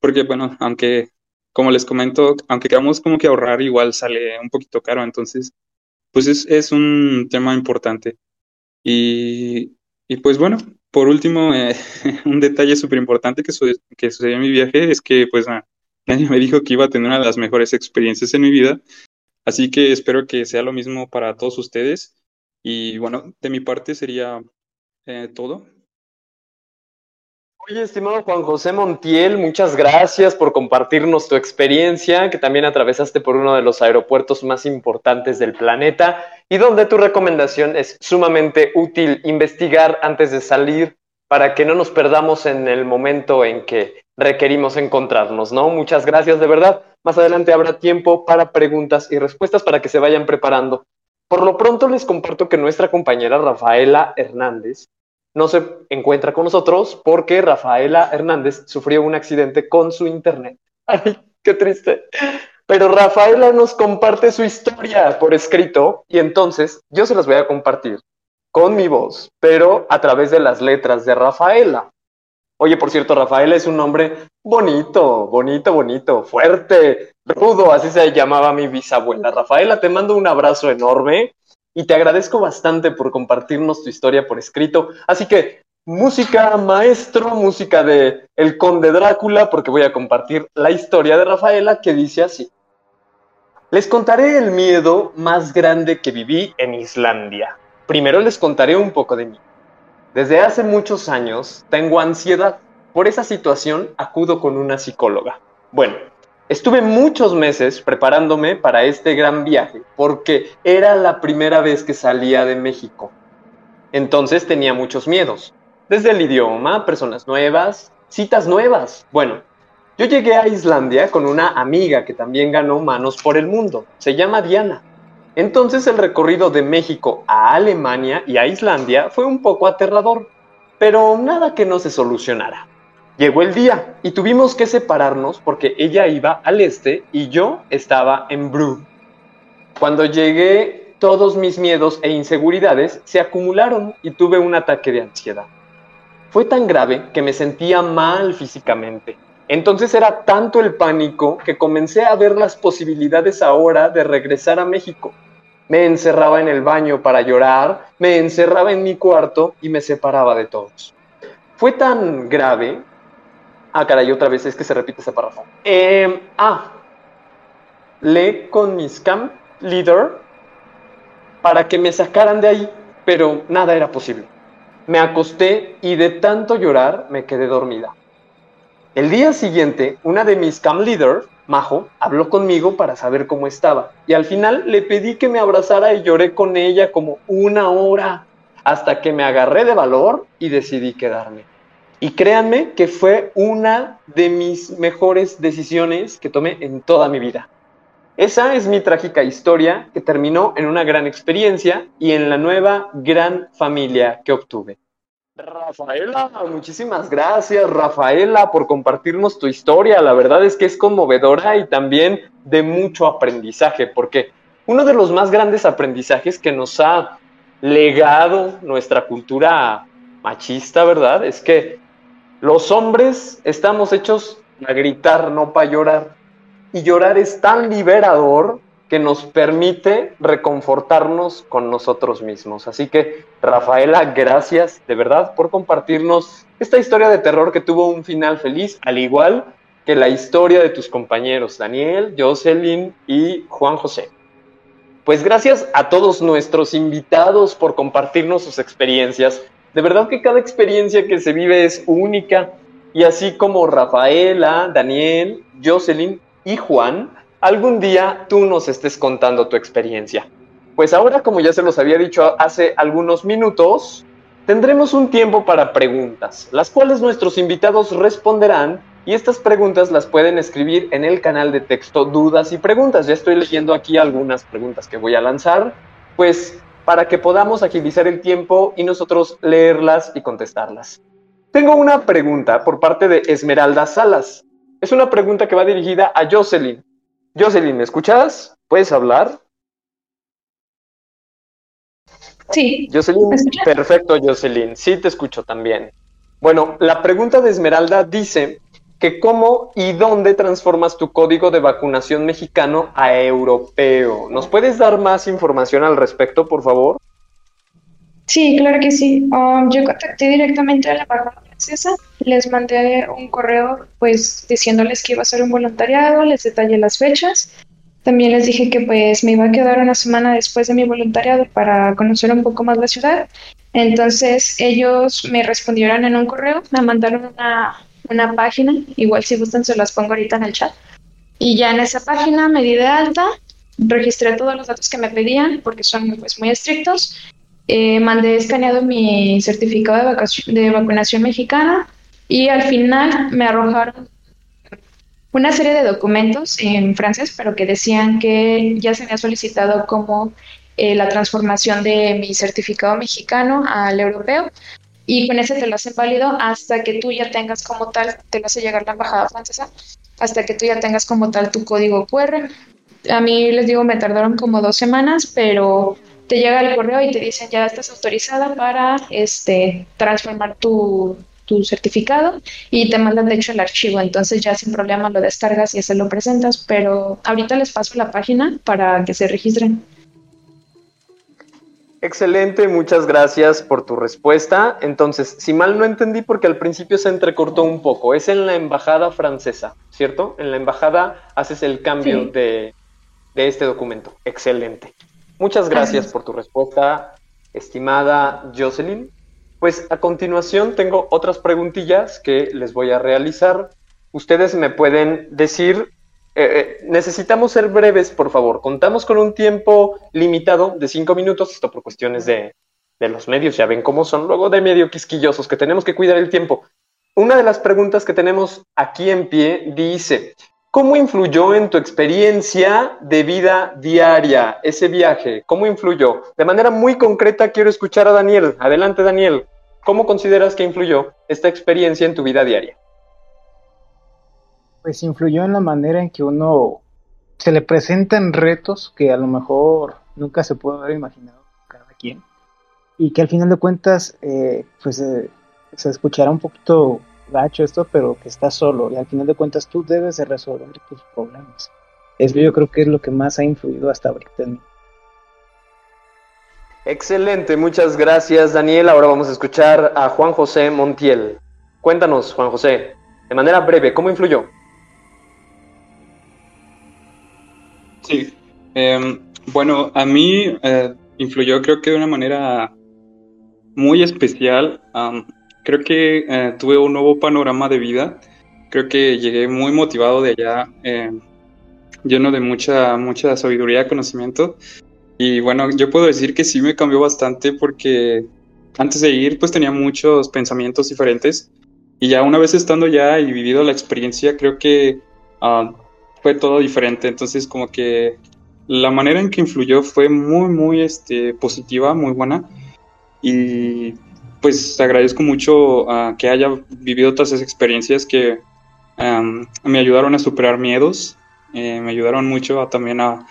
porque bueno, aunque, como les comento, aunque queramos como que ahorrar, igual sale un poquito caro, entonces, pues es, es un tema importante. Y, y pues bueno, por último, eh, un detalle súper importante que, que sucedió en mi viaje es que pues me dijo que iba a tener una de las mejores experiencias en mi vida, así que espero que sea lo mismo para todos ustedes. Y bueno, de mi parte sería eh, todo. Oye, estimado Juan José Montiel, muchas gracias por compartirnos tu experiencia, que también atravesaste por uno de los aeropuertos más importantes del planeta y donde tu recomendación es sumamente útil investigar antes de salir para que no nos perdamos en el momento en que requerimos encontrarnos, ¿no? Muchas gracias, de verdad. Más adelante habrá tiempo para preguntas y respuestas para que se vayan preparando. Por lo pronto les comparto que nuestra compañera Rafaela Hernández no se encuentra con nosotros porque Rafaela Hernández sufrió un accidente con su internet. Ay, qué triste. Pero Rafaela nos comparte su historia por escrito y entonces yo se las voy a compartir con mi voz, pero a través de las letras de Rafaela. Oye, por cierto, Rafaela es un nombre bonito, bonito, bonito, fuerte, rudo, así se llamaba mi bisabuela. Rafaela, te mando un abrazo enorme y te agradezco bastante por compartirnos tu historia por escrito. Así que, música maestro, música de El Conde Drácula, porque voy a compartir la historia de Rafaela que dice así. Les contaré el miedo más grande que viví en Islandia. Primero les contaré un poco de mí. Desde hace muchos años tengo ansiedad. Por esa situación acudo con una psicóloga. Bueno, estuve muchos meses preparándome para este gran viaje porque era la primera vez que salía de México. Entonces tenía muchos miedos. Desde el idioma, personas nuevas, citas nuevas. Bueno, Yo llegué a Islandia con una amiga que también ganó Manos por el Mundo. Se llama Diana. Entonces el recorrido de México a Alemania y a Islandia fue un poco aterrador, pero nada que no se solucionara. Llegó el día y tuvimos que separarnos porque ella iba al este y yo estaba en Bru. Cuando llegué, todos mis miedos e inseguridades se acumularon y tuve un ataque de ansiedad. Fue tan grave que me sentía mal físicamente. Entonces era tanto el pánico que comencé a ver las posibilidades ahora de regresar a México. Me encerraba en el baño para llorar, me encerraba en mi cuarto y me separaba de todos. Fue tan grave. Ah, caray, otra vez es que se repite ese párrafo. Eh, ah, lee con mis camp leader para que me sacaran de ahí, pero nada era posible. Me acosté y de tanto llorar me quedé dormida. El día siguiente, una de mis cam leaders, Majo, habló conmigo para saber cómo estaba y al final le pedí que me abrazara y lloré con ella como una hora hasta que me agarré de valor y decidí quedarme. Y créanme que fue una de mis mejores decisiones que tomé en toda mi vida. Esa es mi trágica historia que terminó en una gran experiencia y en la nueva gran familia que obtuve. Rafaela, muchísimas gracias, Rafaela, por compartirnos tu historia. La verdad es que es conmovedora y también de mucho aprendizaje, porque uno de los más grandes aprendizajes que nos ha legado nuestra cultura machista, ¿verdad? Es que los hombres estamos hechos a gritar, no para llorar. Y llorar es tan liberador que nos permite reconfortarnos con nosotros mismos. Así que, Rafaela, gracias de verdad por compartirnos esta historia de terror que tuvo un final feliz, al igual que la historia de tus compañeros Daniel, Jocelyn y Juan José. Pues gracias a todos nuestros invitados por compartirnos sus experiencias. De verdad que cada experiencia que se vive es única y así como Rafaela, Daniel, Jocelyn y Juan, algún día tú nos estés contando tu experiencia. Pues ahora, como ya se los había dicho hace algunos minutos, tendremos un tiempo para preguntas, las cuales nuestros invitados responderán y estas preguntas las pueden escribir en el canal de texto Dudas y Preguntas. Ya estoy leyendo aquí algunas preguntas que voy a lanzar, pues para que podamos agilizar el tiempo y nosotros leerlas y contestarlas. Tengo una pregunta por parte de Esmeralda Salas. Es una pregunta que va dirigida a Jocelyn. Jocelyn, ¿me escuchas? ¿Puedes hablar? Sí. Jocelyn, perfecto, Jocelyn. Sí, te escucho también. Bueno, la pregunta de Esmeralda dice que cómo y dónde transformas tu código de vacunación mexicano a europeo. ¿Nos puedes dar más información al respecto, por favor? Sí, claro que sí. Um, yo contacté directamente a la embajada francesa, les mandé un correo pues diciéndoles que iba a ser un voluntariado, les detallé las fechas. También les dije que pues me iba a quedar una semana después de mi voluntariado para conocer un poco más la ciudad. Entonces ellos me respondieron en un correo, me mandaron una, una página, igual si gustan se las pongo ahorita en el chat. Y ya en esa página me di de alta, registré todos los datos que me pedían porque son pues muy estrictos eh, mandé escaneado mi certificado de, de vacunación mexicana y al final me arrojaron una serie de documentos en francés, pero que decían que ya se había solicitado como eh, la transformación de mi certificado mexicano al europeo y con ese te lo hacen válido hasta que tú ya tengas como tal, te lo hace llegar la embajada francesa, hasta que tú ya tengas como tal tu código QR. A mí les digo, me tardaron como dos semanas, pero te llega el correo y te dicen ya estás autorizada para este transformar tu, tu certificado y te mandan de hecho el archivo, entonces ya sin problema lo descargas y se lo presentas, pero ahorita les paso la página para que se registren. Excelente, muchas gracias por tu respuesta. Entonces, si mal no entendí, porque al principio se entrecortó un poco, es en la embajada francesa, ¿cierto? En la embajada haces el cambio de, de este documento. Excelente. Muchas gracias por tu respuesta, estimada Jocelyn. Pues a continuación tengo otras preguntillas que les voy a realizar. Ustedes me pueden decir, eh, eh, necesitamos ser breves, por favor. Contamos con un tiempo limitado de cinco minutos, esto por cuestiones de, de los medios, ya ven cómo son luego de medio quisquillosos, que tenemos que cuidar el tiempo. una de las preguntas que tenemos aquí en pie dice, ¿cómo influyó en tu experiencia de vida diaria ese viaje? ¿Cómo influyó? De manera muy concreta quiero escuchar a Daniel. Adelante, Daniel. ¿Cómo consideras que influyó esta experiencia en tu vida diaria? Pues influyó en la manera en que uno se le presentan retos que a lo mejor nunca se puede haber imaginado cada quien y que al final de cuentas eh, pues eh, se escuchará un poquito gacho esto pero que estás solo y al final de cuentas tú debes de resolver tus problemas eso yo creo que es lo que más ha influido hasta ahorita en mí Excelente, muchas gracias Daniel. Ahora vamos a escuchar a Juan José Montiel. Cuéntanos, Juan José, de manera breve, ¿cómo influyó? Sí, em, bueno, a mí eh, influyó creo que de una manera muy especial. creo que eh, tuve un nuevo panorama de vida. Creo que llegué muy motivado de allá, em, lleno de mucha, mucha sabiduría, conocimiento. Y bueno, yo puedo decir que sí me cambió bastante porque antes de ir pues tenía muchos pensamientos diferentes. Y ya una vez estando ya y vivido la experiencia, creo que ah, fue todo diferente. Entonces, como que la manera en que influyó fue muy, muy este, positiva, muy buena. Y pues agradezco mucho que haya vivido todas esas experiencias que me ayudaron a superar miedos, eh, me ayudaron mucho a, también a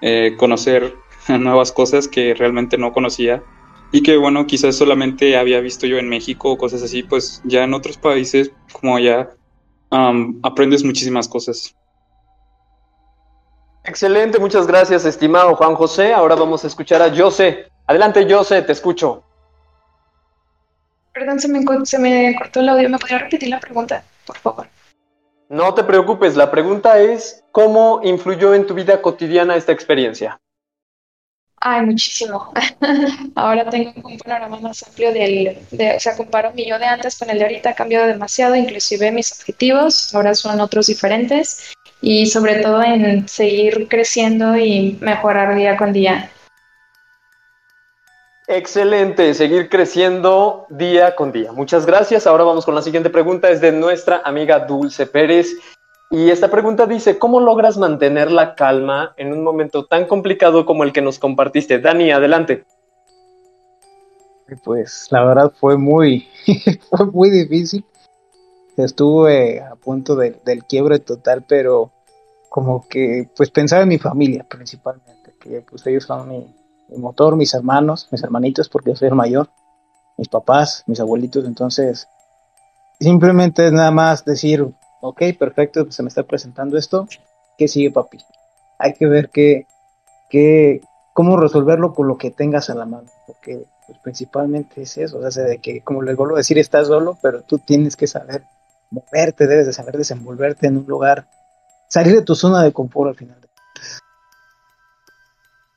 eh, conocer nuevas cosas que realmente no conocía y que bueno, quizás solamente había visto yo en México o cosas así, pues ya en otros países como ya aprendes muchísimas cosas. Excelente, muchas gracias, estimado Juan José. Ahora vamos a escuchar a José. Adelante, José, te escucho. Perdón, se me, se me cortó el audio. ¿Me podría repetir la pregunta, por favor? No te preocupes, la pregunta es, ¿cómo influyó en tu vida cotidiana esta experiencia? Ay, muchísimo. Ahora tengo un panorama más amplio del, de, o sea, comparo mi yo de antes con el de ahorita, ha cambiado demasiado, inclusive mis objetivos ahora son otros diferentes y sobre todo en seguir creciendo y mejorar día con día. Excelente, seguir creciendo día con día. Muchas gracias. Ahora vamos con la siguiente pregunta. Es de nuestra amiga Dulce Pérez. Y esta pregunta dice, ¿cómo logras mantener la calma en un momento tan complicado como el que nos compartiste? Dani, adelante. Pues la verdad fue muy, fue muy difícil estuve a punto del quiebre total, pero como que pues pensaba en mi familia principalmente, que pues ellos son mi, motor, mis hermanos, mis hermanitos, porque yo soy el mayor, mis papás, mis abuelitos, entonces simplemente es nada más decir, ok, perfecto, se me está presentando esto, ¿qué sigue papi? Hay que ver qué, qué, cómo resolverlo con lo que tengas a la mano, porque pues, principalmente es eso, o sea, de que, como les vuelvo a decir, estás solo, pero tú tienes que saber moverte, debes de saber desenvolverte en un lugar, salir de tu zona de confort al final.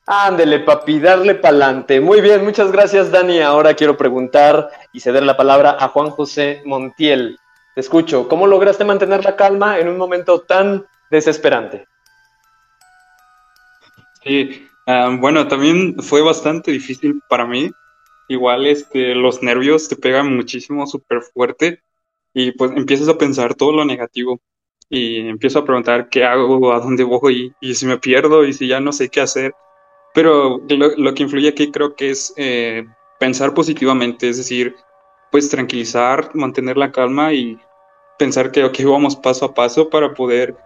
Ándele, papi, darle pa'lante. Muy bien, muchas gracias, Dani. Ahora quiero preguntar y ceder la palabra a Juan José Montiel. Te escucho. ¿Cómo lograste mantener la calma en un momento tan desesperante? Sí, ah, bueno, también fue bastante difícil para mí. Igual, este, los nervios te pegan muchísimo, súper fuerte y pues empiezas a pensar todo lo negativo y empiezo a preguntar qué hago, a dónde voy y, si me pierdo y si ya no sé qué hacer. Pero lo, que influye aquí creo que es eh, pensar positivamente, es decir, pues tranquilizar, mantener la calma y pensar que ok, vamos paso a paso para poder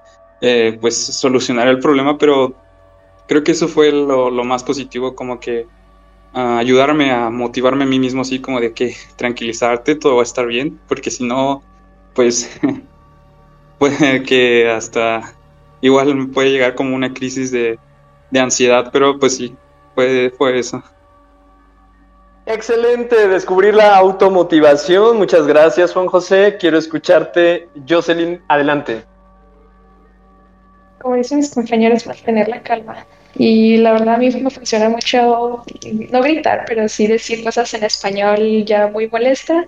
eh, pues solucionar el problema, pero creo que eso fue lo, lo más positivo, como que ayudarme a motivarme a mí mismo, así como de que tranquilizarte, todo va a estar bien, porque si no, pues puede que hasta igual puede llegar como una crisis de, ansiedad, pero pues sí, fue, fue eso. Excelente, descubrir la automotivación. Muchas gracias, Juan José. Quiero escucharte. Jocelyn, adelante. Como dicen mis compañeros, mantener la calma. Y la verdad a mí me funciona mucho no gritar, pero sí decir cosas en español ya muy molesta,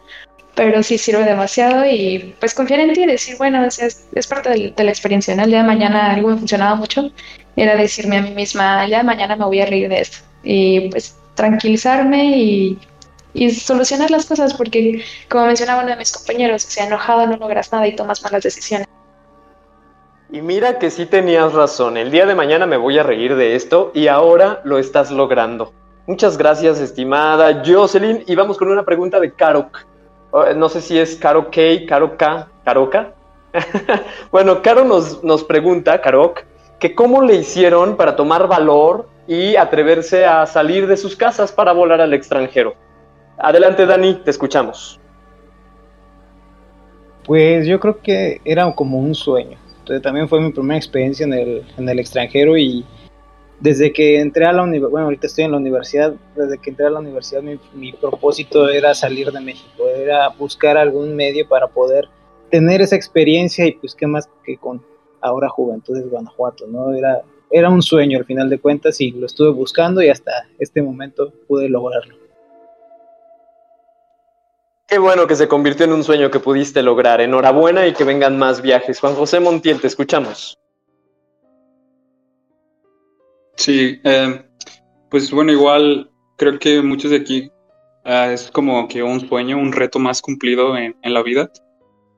pero sí sirve demasiado y pues confiar en ti y decir, bueno, es, es parte de, la experiencia. El día de mañana algo me funcionaba mucho, era decirme a mí misma, el día de mañana me voy a reír de esto. Y pues tranquilizarme y y solucionar las cosas, porque como mencionaba uno de mis compañeros, sea, enojado no logras nada y tomas malas decisiones. Y mira que sí tenías razón, el día de mañana me voy a reír de esto y ahora lo estás logrando. Muchas gracias, estimada Jocelyn. Y vamos con una pregunta de Karok. Oh, no sé si es Karo K, Karo K, Karoka. bueno, Caro nos, nos pregunta, Karok, que cómo le hicieron para tomar valor y atreverse a salir de sus casas para volar al extranjero. Adelante, Dani, te escuchamos. Pues yo creo que era como un sueño. Entonces, también fue mi primera experiencia en el, en el extranjero y desde que entré a la universidad, bueno, ahorita estoy en la universidad, desde que entré a la universidad mi, mi, propósito era salir de México, era buscar algún medio para poder tener esa experiencia y pues qué más que con ahora Juventudes Guanajuato, ¿no? Era, era un sueño al final de cuentas y lo estuve buscando y hasta este momento pude lograrlo. Qué bueno que se convirtió en un sueño que pudiste lograr. Enhorabuena y que vengan más viajes. Juan José Montiel, te escuchamos. Sí, eh, pues bueno, igual creo que muchos de aquí uh, es como que un sueño, un reto más cumplido en, en la vida.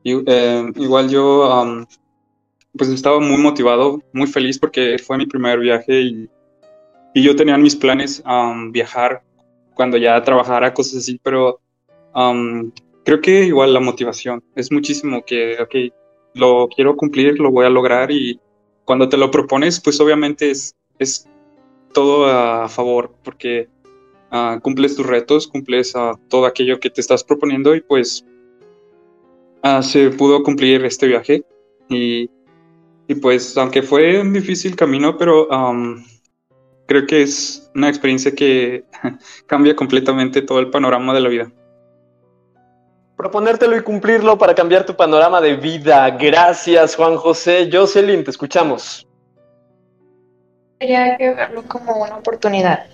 Y, eh, igual yo um, pues estaba muy motivado, muy feliz porque fue mi primer viaje y, y yo tenía mis planes um, viajar cuando ya trabajara, cosas así, pero um, creo que igual la motivación es muchísimo que, lo quiero cumplir, lo voy a lograr y cuando te lo propones, pues obviamente es, todo a favor porque uh, cumples tus retos, cumples uh, todo aquello que te estás proponiendo y pues uh, se pudo cumplir este viaje y y pues, aunque fue un difícil camino, pero creo que es una experiencia que cambia completamente todo el panorama de la vida. Proponértelo y cumplirlo para cambiar tu panorama de vida. Gracias, Juan José. Jocelyn, te escuchamos. Quería que verlo como una oportunidad,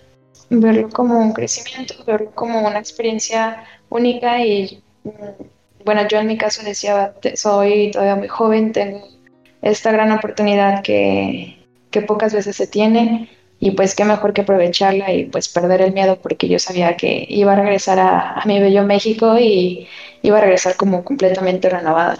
verlo como un crecimiento, verlo como una experiencia única y, mm, bueno, yo en mi caso decía, soy todavía muy joven, tengo esta gran oportunidad que pocas veces se tiene y pues qué mejor que aprovecharla y pues perder el miedo porque yo sabía que iba a regresar a, mi bello México y iba a regresar como completamente renovada.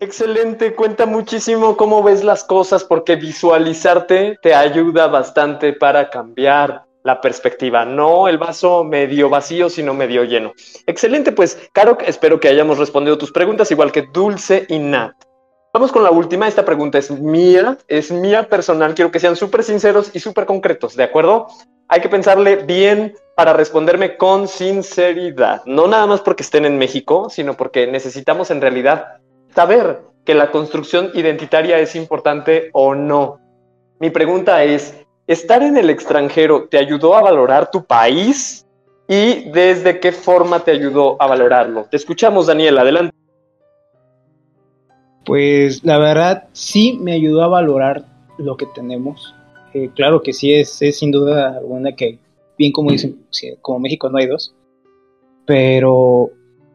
Excelente, cuenta muchísimo cómo ves las cosas porque visualizarte te ayuda bastante para cambiar la perspectiva, no el vaso medio vacío, sino medio lleno. Excelente, pues, Caro, espero que hayamos respondido tus preguntas, igual que Dulce y Nat. Vamos con la última. Esta pregunta es mía, es mía personal. Quiero que sean súper sinceros y súper concretos, ¿de acuerdo? Hay que pensarle bien para responderme con sinceridad. No nada más porque estén en México, sino porque necesitamos en realidad saber que la construcción identitaria es importante o no. Mi pregunta es, ¿estar en el extranjero te ayudó a valorar tu país? ¿Y desde qué forma te ayudó a valorarlo? Te escuchamos, Daniel, adelante. Pues la verdad sí me ayudó a valorar lo que tenemos. Eh, claro que sí es, sin duda alguna que, bien como dicen, como México no hay dos. Pero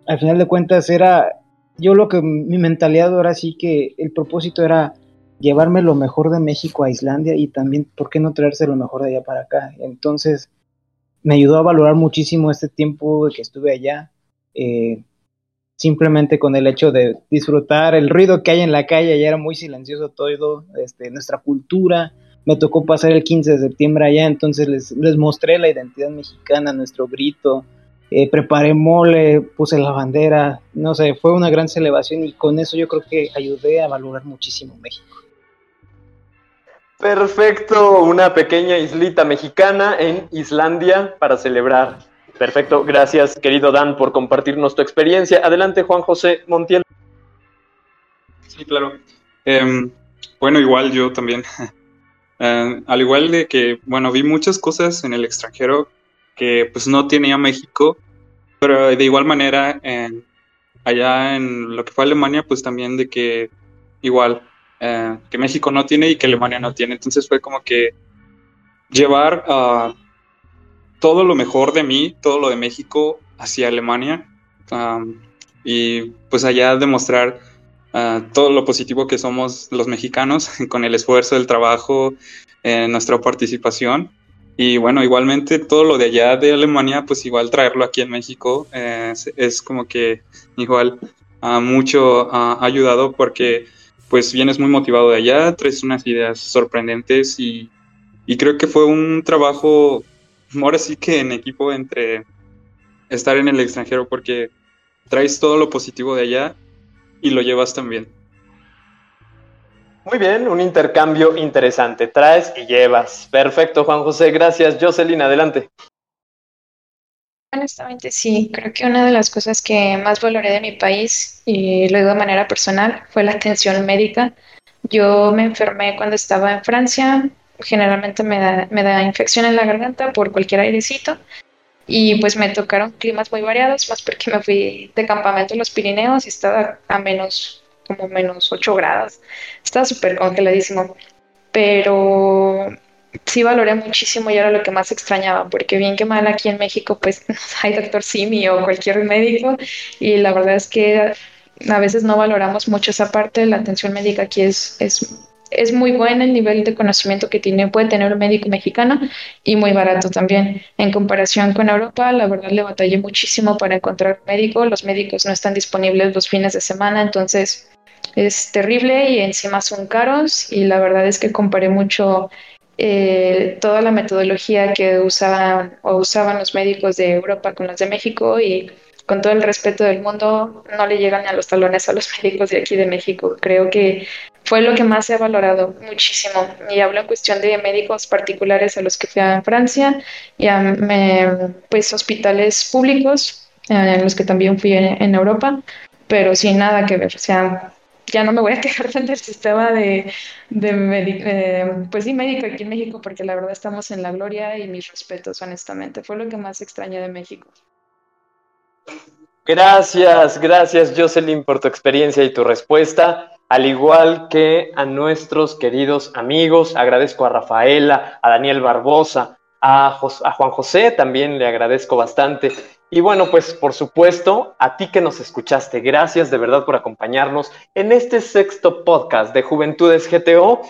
al final de cuentas era, yo lo que mi mentalidad ahora sí que el propósito era llevarme lo mejor de México a Islandia y también, ¿por qué no traerse lo mejor de allá para acá? Entonces me ayudó a valorar muchísimo este tiempo que estuve allá. Eh, simplemente con el hecho de disfrutar el ruido que hay en la calle, ya era muy silencioso todo, este, nuestra cultura. Me tocó pasar el 15 de septiembre allá, entonces les, les mostré la identidad mexicana, nuestro grito, eh, preparé mole, puse la bandera, no sé, fue una gran celebración y con eso yo creo que ayudé a valorar muchísimo México. Perfecto, una pequeña islita mexicana en Islandia para celebrar Perfecto, gracias querido Dan por compartirnos tu experiencia. Adelante Juan José Montiel. Sí, claro. Eh, bueno, igual yo también. eh, al igual de que, bueno, vi muchas cosas en el extranjero que pues no tenía México, pero de igual manera en, allá en lo que fue Alemania, pues también de que igual eh, que México no tiene y que Alemania no tiene. Entonces fue como que llevar a... Uh, todo lo mejor de mí, todo lo de México hacia Alemania y pues allá demostrar uh, todo lo positivo que somos los mexicanos con el esfuerzo, el trabajo, eh, nuestra participación. Y bueno, igualmente todo lo de allá de Alemania, pues igual traerlo aquí en México eh, es, como que igual uh, mucho uh, ha ayudado porque pues vienes muy motivado de allá, traes unas ideas sorprendentes y, y creo que fue un trabajo, ahora sí que en equipo entre estar en el extranjero porque traes todo lo positivo de allá y lo llevas también. Muy bien, un intercambio interesante. Traes y llevas. Perfecto, Juan José. Gracias. Jocelyn, adelante. Honestamente, sí. Creo que una de las cosas que más valoré de mi país, y lo digo de manera personal, fue la atención médica. Yo me enfermé cuando estaba en Francia. Generalmente me da, me da infección en la garganta por cualquier airecito. Y pues me tocaron climas muy variados, más porque me fui de campamento en los Pirineos y estaba a menos como menos 8 grados. Estaba súper congeladísimo. Pero sí valoré muchísimo y era lo que más extrañaba, porque bien que mal aquí en México, pues hay doctor Simi o cualquier médico, y la verdad es que a veces no valoramos mucho esa parte. La atención médica aquí es, es, es muy buena el nivel de conocimiento que tiene, puede tener un médico mexicano y muy barato también. En comparación con Europa, la verdad le batallé muchísimo para encontrar médico. Los médicos no están disponibles los fines de semana, entonces es terrible y encima son caros y la verdad es que comparé mucho eh, toda la metodología que usaban o usaban los médicos de Europa con los de México y con todo el respeto del mundo no le llegan a los talones a los médicos de aquí de México. Creo que fue lo que más ha valorado muchísimo. Y hablo en cuestión de médicos particulares a los que fui a Francia y a me, pues hospitales públicos en los que también fui en, Europa, pero sin nada que ver. O sea, ya no me voy a quejar del sistema de, de eh, pues sí, médico aquí en México, porque la verdad estamos en la gloria y mis respetos, honestamente. Fue lo que más extraño de México. Gracias, gracias Jocelyn por tu experiencia y tu respuesta. Al igual que a nuestros queridos amigos, agradezco a Rafaela, a Daniel Barbosa, a, Juan José, también le agradezco bastante. Y bueno, pues por supuesto, a ti que nos escuchaste, gracias de verdad por acompañarnos en este sexto podcast de Juventudes GTO,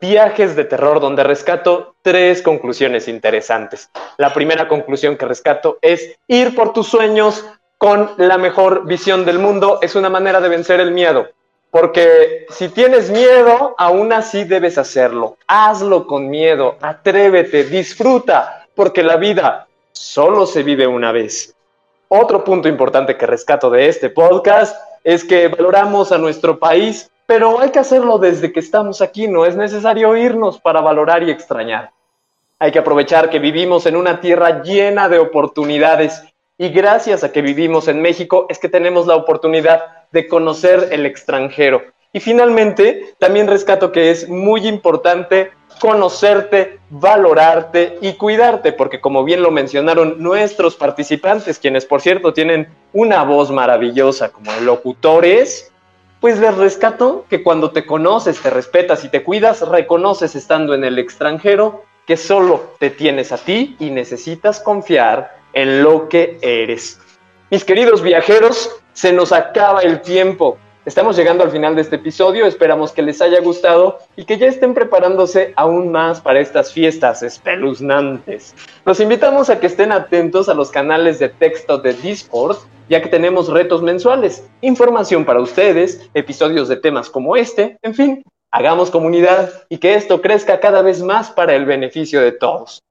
Viajes de Terror, donde rescato tres conclusiones interesantes. La primera conclusión que rescato es ir por tus sueños con la mejor visión del mundo es una manera de vencer el miedo. Porque si tienes miedo, aún así debes hacerlo. Hazlo con miedo, atrévete, disfruta, porque la vida solo se vive una vez. Otro punto importante que rescato de este podcast es que valoramos a nuestro país, pero hay que hacerlo desde que estamos aquí, no es necesario irnos para valorar y extrañar. Hay que aprovechar que vivimos en una tierra llena de oportunidades y gracias a que vivimos en México es que tenemos la oportunidad de conocer el extranjero. Y finalmente, también rescato que es muy importante conocerte, valorarte y cuidarte, porque como bien lo mencionaron nuestros participantes, quienes por cierto tienen una voz maravillosa como locutores, pues les rescato que cuando te conoces, te respetas y te cuidas, reconoces estando en el extranjero que solo te tienes a ti y necesitas confiar en lo que eres. Mis queridos viajeros, se nos acaba el tiempo. Estamos llegando al final de este episodio, esperamos que les haya gustado y que ya estén preparándose aún más para estas fiestas espeluznantes. Los invitamos a que estén atentos a los canales de texto de Discord, ya que tenemos retos mensuales, información para ustedes, episodios de temas como este, en fin, hagamos comunidad y que esto crezca cada vez más para el beneficio de todos.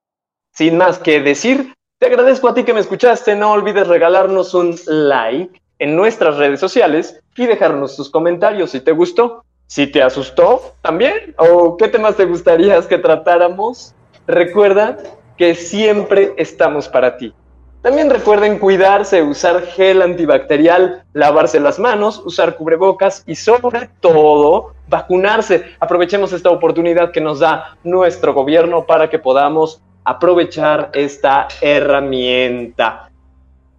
Sin más que decir, te agradezco a ti que me escuchaste, no olvides regalarnos un like en nuestras redes sociales y dejarnos tus comentarios si te gustó. Si te asustó también, o qué temas te gustaría que tratáramos, recuerda que siempre estamos para ti. También recuerden cuidarse, usar gel antibacterial, lavarse las manos, usar cubrebocas y sobre todo vacunarse. Aprovechemos esta oportunidad que nos da nuestro gobierno para que podamos aprovechar esta herramienta.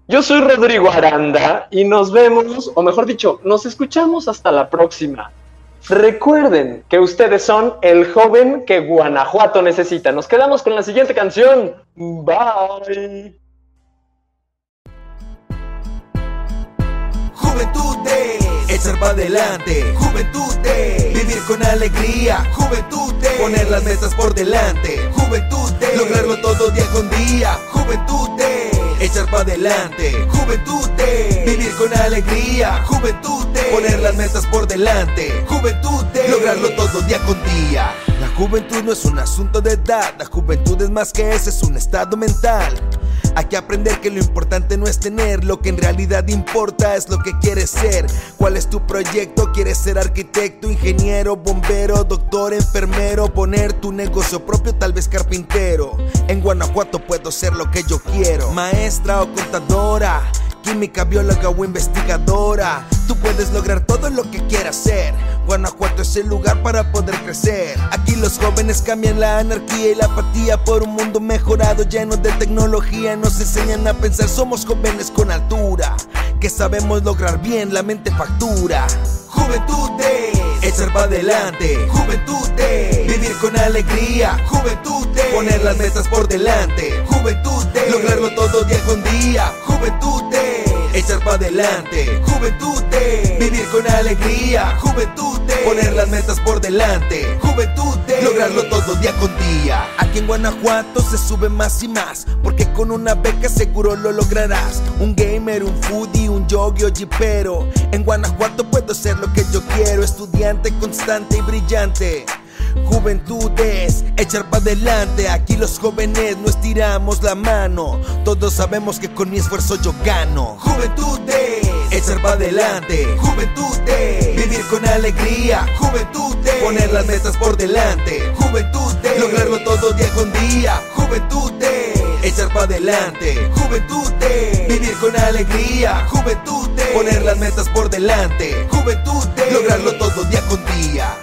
Yo soy Rodrigo Aranda y nos vemos, o mejor dicho, nos escuchamos hasta la próxima. Recuerden que ustedes son el joven que Guanajuato necesita. Nos quedamos con la siguiente canción. Bye. Juventud de echar para adelante. Juventud de vivir con alegría. alegría, juventud de poner las metas por delante, juventud de lograrlo todo día con día, juventud de echar para adelante, juventud de vivir con alegría, juventud de poner las metas por delante, juventud de lograrlo todo día con día. La juventud no es un asunto de edad, la juventud es más que eso, es un estado mental. Hay que aprender que lo importante no es tener, lo que en realidad importa es lo que quieres ser. ¿Cuál es tu proyecto? ¿Quieres ser arquitecto, ingeniero, bombero, doctor, enfermero? Poner tu negocio propio, tal vez carpintero. En Guanajuato puedo ser lo que yo quiero. Maestra o contadora química, bióloga o investigadora. Tú puedes lograr todo lo que quieras ser. Guanajuato es el lugar para poder crecer. Aquí los jóvenes cambian la anarquía y la apatía por un mundo mejorado lleno de tecnología. Nos enseñan a pensar, somos jóvenes con altura, que sabemos lograr bien, la mente factura. Juventud de echar para adelante, juventud vivir con alegría, juventud poner las metas por delante, juventud lograrlo todo día con día, juventud echar para adelante, juventud vivir con alegría, juventud poner las metas por delante, juventud lograrlo todo día con día. Aquí en Guanajuato se sube más y más, porque con una beca seguro lo lograrás. Un gamer, un foodie, un yogi o jipero. En Guanajuato puedo ser lo que yo quiero, constante y brillante. Juventudes, echar para adelante. Aquí los jóvenes no estiramos la mano. Todos sabemos que con mi esfuerzo yo gano. Juventudes, echar para adelante. Juventudes, vivir con alegría. Juventudes, poner las metas por delante. Juventudes, lograrlo todo día con día. Juventudes, echar para adelante. Juventudes, vivir con alegría. Juventudes, poner las metas por delante. Juventudes, lograrlo todo día con día.